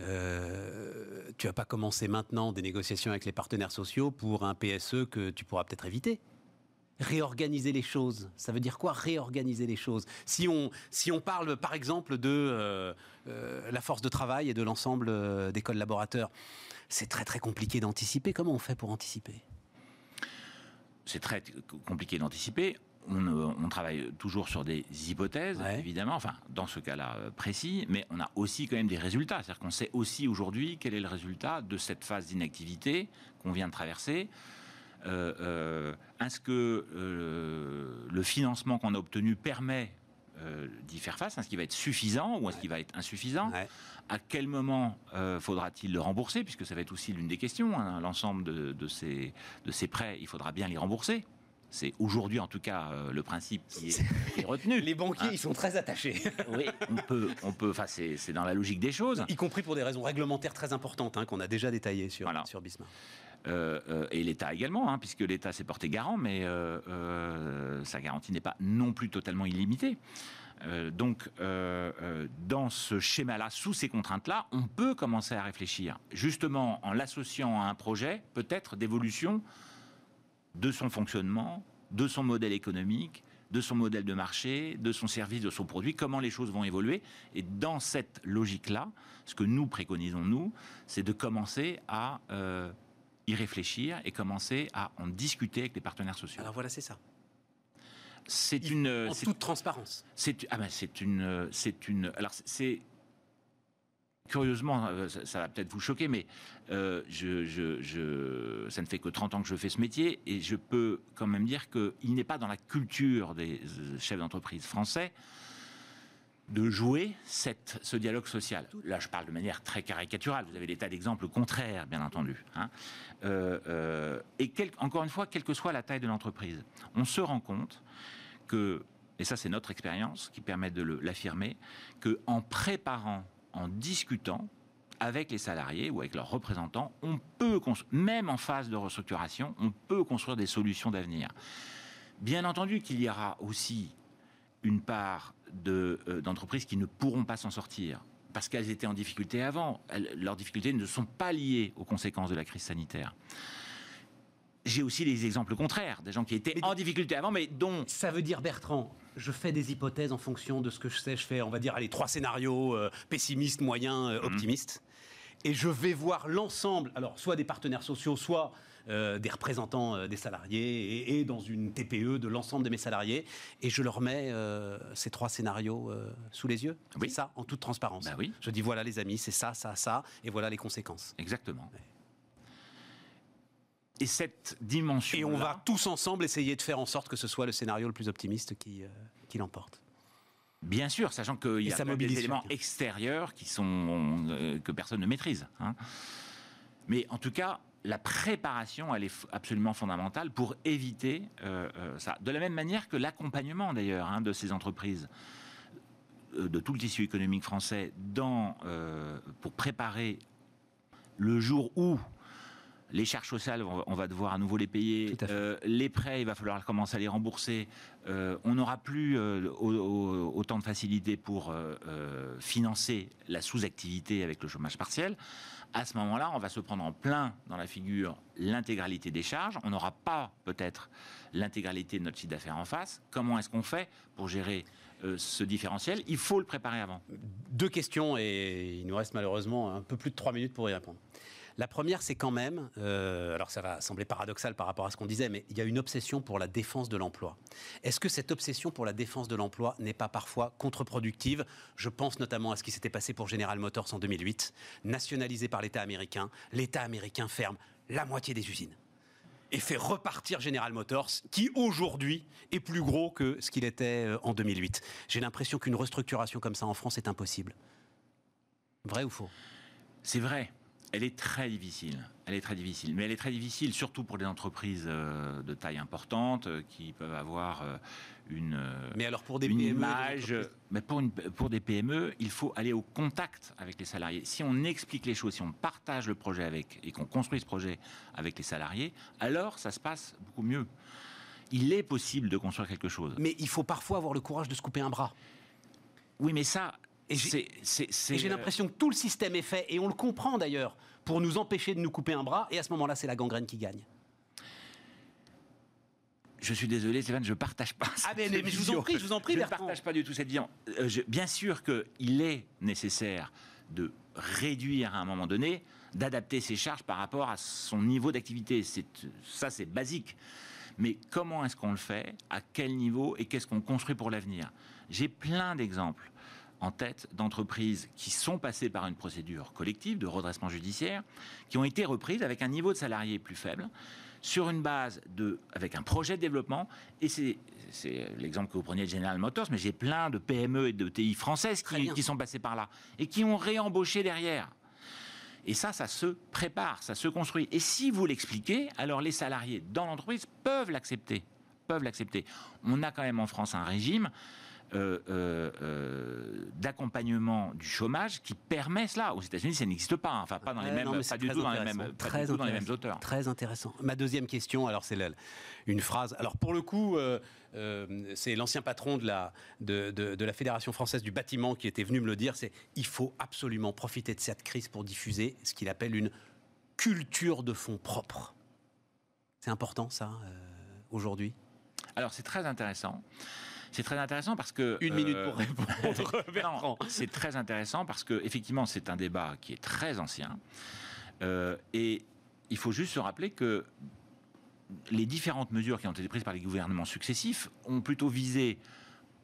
Euh, tu vas pas commencer maintenant des négociations avec les partenaires sociaux pour un PSE que tu pourras peut-être éviter. Réorganiser les choses, ça veut dire quoi réorganiser les choses? Si on, si on parle par exemple de euh, euh, la force de travail et de l'ensemble euh, des collaborateurs, c'est très très compliqué d'anticiper. Comment on fait pour anticiper? C'est très compliqué d'anticiper on, travaille toujours sur des hypothèses, évidemment, enfin, dans ce cas-là précis, mais on a aussi quand même des résultats. C'est-à-dire qu'on sait aussi aujourd'hui quel est le résultat de cette phase d'inactivité qu'on vient de traverser. Euh, euh, est-ce que le financement qu'on a obtenu permet d'y faire face? Est-ce qu'il va être suffisant ou est-ce qu'il va être insuffisant? À quel moment faudra-t-il le rembourser? Puisque ça va être aussi l'une des questions. Hein. L'ensemble de, ces, de ces prêts, il faudra bien les rembourser. C'est aujourd'hui, en tout cas, euh, le principe qui est, retenu. *laughs* Les banquiers, hein? ils sont très attachés. *laughs* oui, on peut, on peut. Enfin, c'est dans la logique des choses. Y compris pour des raisons réglementaires très importantes hein, qu'on a déjà détaillées sur, sur Bismarck. Euh, euh, et l'État également, hein, puisque l'État s'est porté garant, mais sa garantie n'est pas non plus totalement illimitée. donc, dans ce schéma-là, sous ces contraintes-là, on peut commencer à réfléchir, justement en l'associant à un projet, peut-être d'évolution de son fonctionnement, de son modèle économique, de son modèle de marché, de son service, de son produit, comment les choses vont évoluer. Et dans cette logique-là, ce que nous préconisons, nous, c'est de commencer à euh, y réfléchir et commencer à en discuter avec les partenaires sociaux. Alors voilà, c'est ça. C'est une en toute transparence. C'est ah ben c'est une c'est une alors c'est curieusement, euh, ça, va peut-être vous choquer, mais euh, je, ça ne fait que 30 ans que je fais ce métier et je peux quand même dire qu'il n'est pas dans la culture des euh, chefs d'entreprise français de jouer ce dialogue social. Là, je parle de manière très caricaturale. Vous avez des tas d'exemples contraires, bien entendu. Hein. et encore une fois, quelle que soit la taille de l'entreprise, on se rend compte que, et ça c'est notre expérience qui permet de l'affirmer, que en préparant en discutant avec les salariés ou avec leurs représentants, on peut, même en phase de restructuration, on peut construire des solutions d'avenir. Bien entendu qu'il y aura aussi une part euh, d'entreprises qui ne pourront pas s'en sortir parce qu'elles étaient en difficulté avant. leurs difficultés ne sont pas liées aux conséquences de la crise sanitaire j'ai aussi les exemples contraires, des gens qui étaient en difficulté avant, mais dont... Ça veut dire, Bertrand, je fais des hypothèses en fonction de ce que je sais, je fais, on va dire, les trois scénarios, euh, pessimistes, moyens, euh, mhm. optimistes, et je vais voir l'ensemble, alors soit des partenaires sociaux, soit euh, des représentants des salariés, et, dans une TPE de l'ensemble de mes salariés, et je leur mets ces trois scénarios sous les yeux. Oui. ça, en toute transparence. Bah oui. Je dis, voilà les amis, c'est ça, ça, ça, et voilà les conséquences. Exactement. Et cette dimension. Et on va tous ensemble essayer de faire en sorte que ce soit le scénario le plus optimiste qui, euh, qui l'emporte. Bien sûr, sachant qu'il y a des éléments extérieurs qui sont, euh, que personne ne maîtrise. Hein. Mais en tout cas, la préparation, elle est absolument fondamentale pour éviter euh, ça. De la même manière que l'accompagnement, d'ailleurs, hein, de ces entreprises, de tout le tissu économique français, dans, pour préparer le jour où les charges sociales, on va devoir à nouveau les payer. Euh, les prêts, il va falloir commencer à les rembourser. Euh, on n'aura plus euh, autant de facilité pour financer la sous-activité avec le chômage partiel. À ce moment-là, on va se prendre en plein dans la figure l'intégralité des charges. On n'aura pas peut-être l'intégralité de notre chiffre d'affaires en face. Comment est-ce qu'on fait pour gérer ce différentiel? Il faut le préparer avant. Deux questions et il nous reste malheureusement un peu plus de trois minutes pour y répondre. La première, c'est quand même, euh, alors ça va sembler paradoxal par rapport à ce qu'on disait, mais il y a une obsession pour la défense de l'emploi. Est-ce que cette obsession pour la défense de l'emploi n'est pas parfois contre-productive? Je pense notamment à ce qui s'était passé pour General Motors en 2008, nationalisé par l'État américain. L'État américain ferme la moitié des usines et fait repartir General Motors, qui aujourd'hui est plus gros que ce qu'il était euh, en 2008. J'ai l'impression qu'une restructuration comme ça en France est impossible. Vrai ou faux? C'est vrai. Elle est très difficile. Elle est très difficile. Mais elle est très difficile surtout pour des entreprises euh, de taille importante euh, qui peuvent avoir euh, une, mais alors pour des PME, image. Mais pour, une, pour des PME, il faut aller au contact avec les salariés. Si on explique les choses, si on partage le projet avec et qu'on construit ce projet avec les salariés, alors ça se passe beaucoup mieux. Il est possible de construire quelque chose. Mais il faut parfois avoir le courage de se couper un bras. Oui, mais ça, et j'ai l'impression que tout le système est fait, et on le comprend d'ailleurs, pour nous empêcher de nous couper un bras, et à ce moment-là, c'est la gangrène qui gagne. Je suis désolé, Stéphane, je ne partage pas. Ah mais, je vous en prie, je vous en prie, Je ne partage pas du tout cette vision. Euh, bien sûr qu'il est nécessaire de réduire à un moment donné, d'adapter ses charges par rapport à son niveau d'activité. Ça, c'est basique. Mais comment est-ce qu'on le fait? À quel niveau? Et qu'est-ce qu'on construit pour l'avenir? J'ai plein d'exemples en tête d'entreprises qui sont passées par une procédure collective de redressement judiciaire, qui ont été reprises avec un niveau de salarié plus faible, sur une base de, avec un projet de développement. Et c'est, l'exemple que vous preniez de General Motors, mais j'ai plein de PME et de TI françaises qui, qui sont passées par là et qui ont réembauché derrière. Et ça, ça se prépare, ça se construit. Et si vous l'expliquez, alors les salariés dans l'entreprise peuvent l'accepter. Peuvent l'accepter. On a quand même en France un régime euh, euh, euh, d'accompagnement du chômage qui permet cela. Aux États-Unis, ça n'existe pas. Hein. Enfin, pas dans les mêmes, pas du tout dans les mêmes, très dans les mêmes auteurs. Très intéressant. Ma deuxième question, alors c'est une phrase. Alors pour le coup, c'est l'ancien patron de la, de, de, la Fédération française du bâtiment qui était venu me le dire. C'est il faut absolument profiter de cette crise pour diffuser ce qu'il appelle une culture de fonds propres. C'est important ça aujourd'hui? Alors c'est très intéressant. C'est très intéressant parce que une minute pour euh, répondre. *laughs* c'est très intéressant parce que effectivement c'est un débat qui est très ancien euh, et il faut juste se rappeler que les différentes mesures qui ont été prises par les gouvernements successifs ont plutôt visé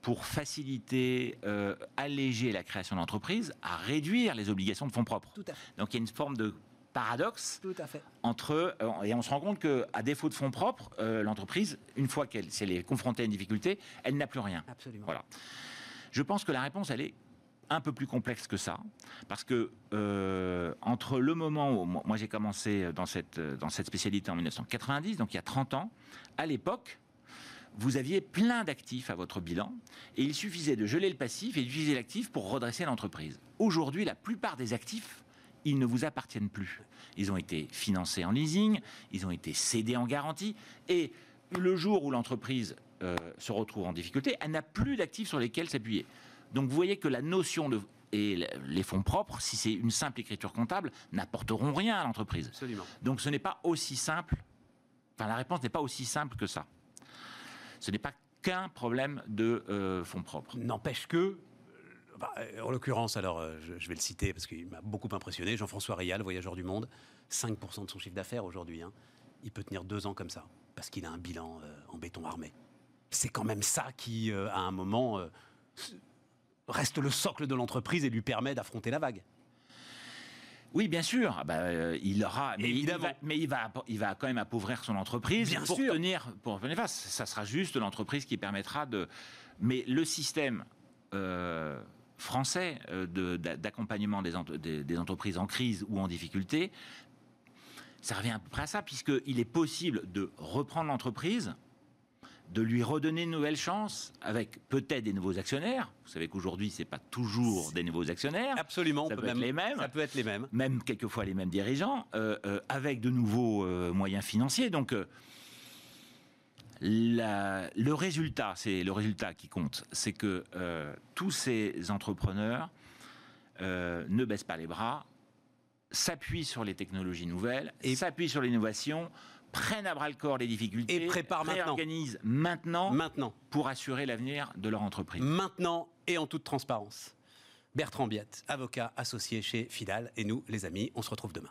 pour faciliter, euh, alléger la création d'entreprises, à réduire les obligations de fonds propres. Donc il y a une forme de paradoxe Tout à fait. entre euh, et on se rend compte que à défaut de fonds propres, euh, l'entreprise, une fois qu'elle est confrontée à une difficulté, elle n'a plus rien. Absolument. Voilà. Je pense que la réponse, elle est un peu plus complexe que ça, parce que euh, entre le moment où moi j'ai commencé dans cette, dans cette spécialité en 1990, donc il y a 30 ans, à l'époque, vous aviez plein d'actifs à votre bilan, et il suffisait de geler le passif et d'utiliser l'actif pour redresser l'entreprise. Aujourd'hui, la plupart des actifs ils ne vous appartiennent plus. Ils ont été financés en leasing, ils ont été cédés en garantie, et le jour où l'entreprise euh, se retrouve en difficulté, elle n'a plus d'actifs sur lesquels s'appuyer. Donc vous voyez que la notion de et les fonds propres, si c'est une simple écriture comptable, n'apporteront rien à l'entreprise. Donc ce n'est pas aussi simple. Enfin, la réponse n'est pas aussi simple que ça. Ce n'est pas qu'un problème de euh, fonds propres. N'empêche que bah, euh, en l'occurrence, alors euh, je, vais le citer parce qu'il m'a beaucoup impressionné, Jean-François Rial, voyageur du monde, 5% de son chiffre d'affaires aujourd'hui. Hein. Il peut tenir deux ans comme ça, parce qu'il a un bilan euh, en béton armé. C'est quand même ça qui, à un moment, reste le socle de l'entreprise et lui permet d'affronter la vague. Oui, bien sûr. Ah bah, il aura, mais, il va, mais il va, il va quand même appauvrir son entreprise bien pour tenir, pour tenir face. Ça sera juste l'entreprise qui permettra de. Mais le système français euh, d'accompagnement des, des, entreprises en crise ou en difficulté, ça revient à peu près à ça, puisqu'il est possible de reprendre l'entreprise, de lui redonner une nouvelle chance avec peut-être des nouveaux actionnaires. Vous savez qu'aujourd'hui, c'est pas toujours des nouveaux actionnaires. Absolument, ça peut, être les mêmes. Ça peut être les mêmes. Même quelquefois les mêmes dirigeants, euh, euh, avec de nouveaux euh, moyens financiers. Donc, le résultat, c'est le résultat qui compte, c'est que tous ces entrepreneurs ne baissent pas les bras, s'appuient sur les technologies nouvelles, et s'appuient sur l'innovation prennent à bras le corps les difficultés et préparent maintenant. maintenant, maintenant pour assurer l'avenir de leur entreprise. Maintenant et en toute transparence. Bertrand Biette, avocat associé chez Fidal. Et nous, les amis, on se retrouve demain.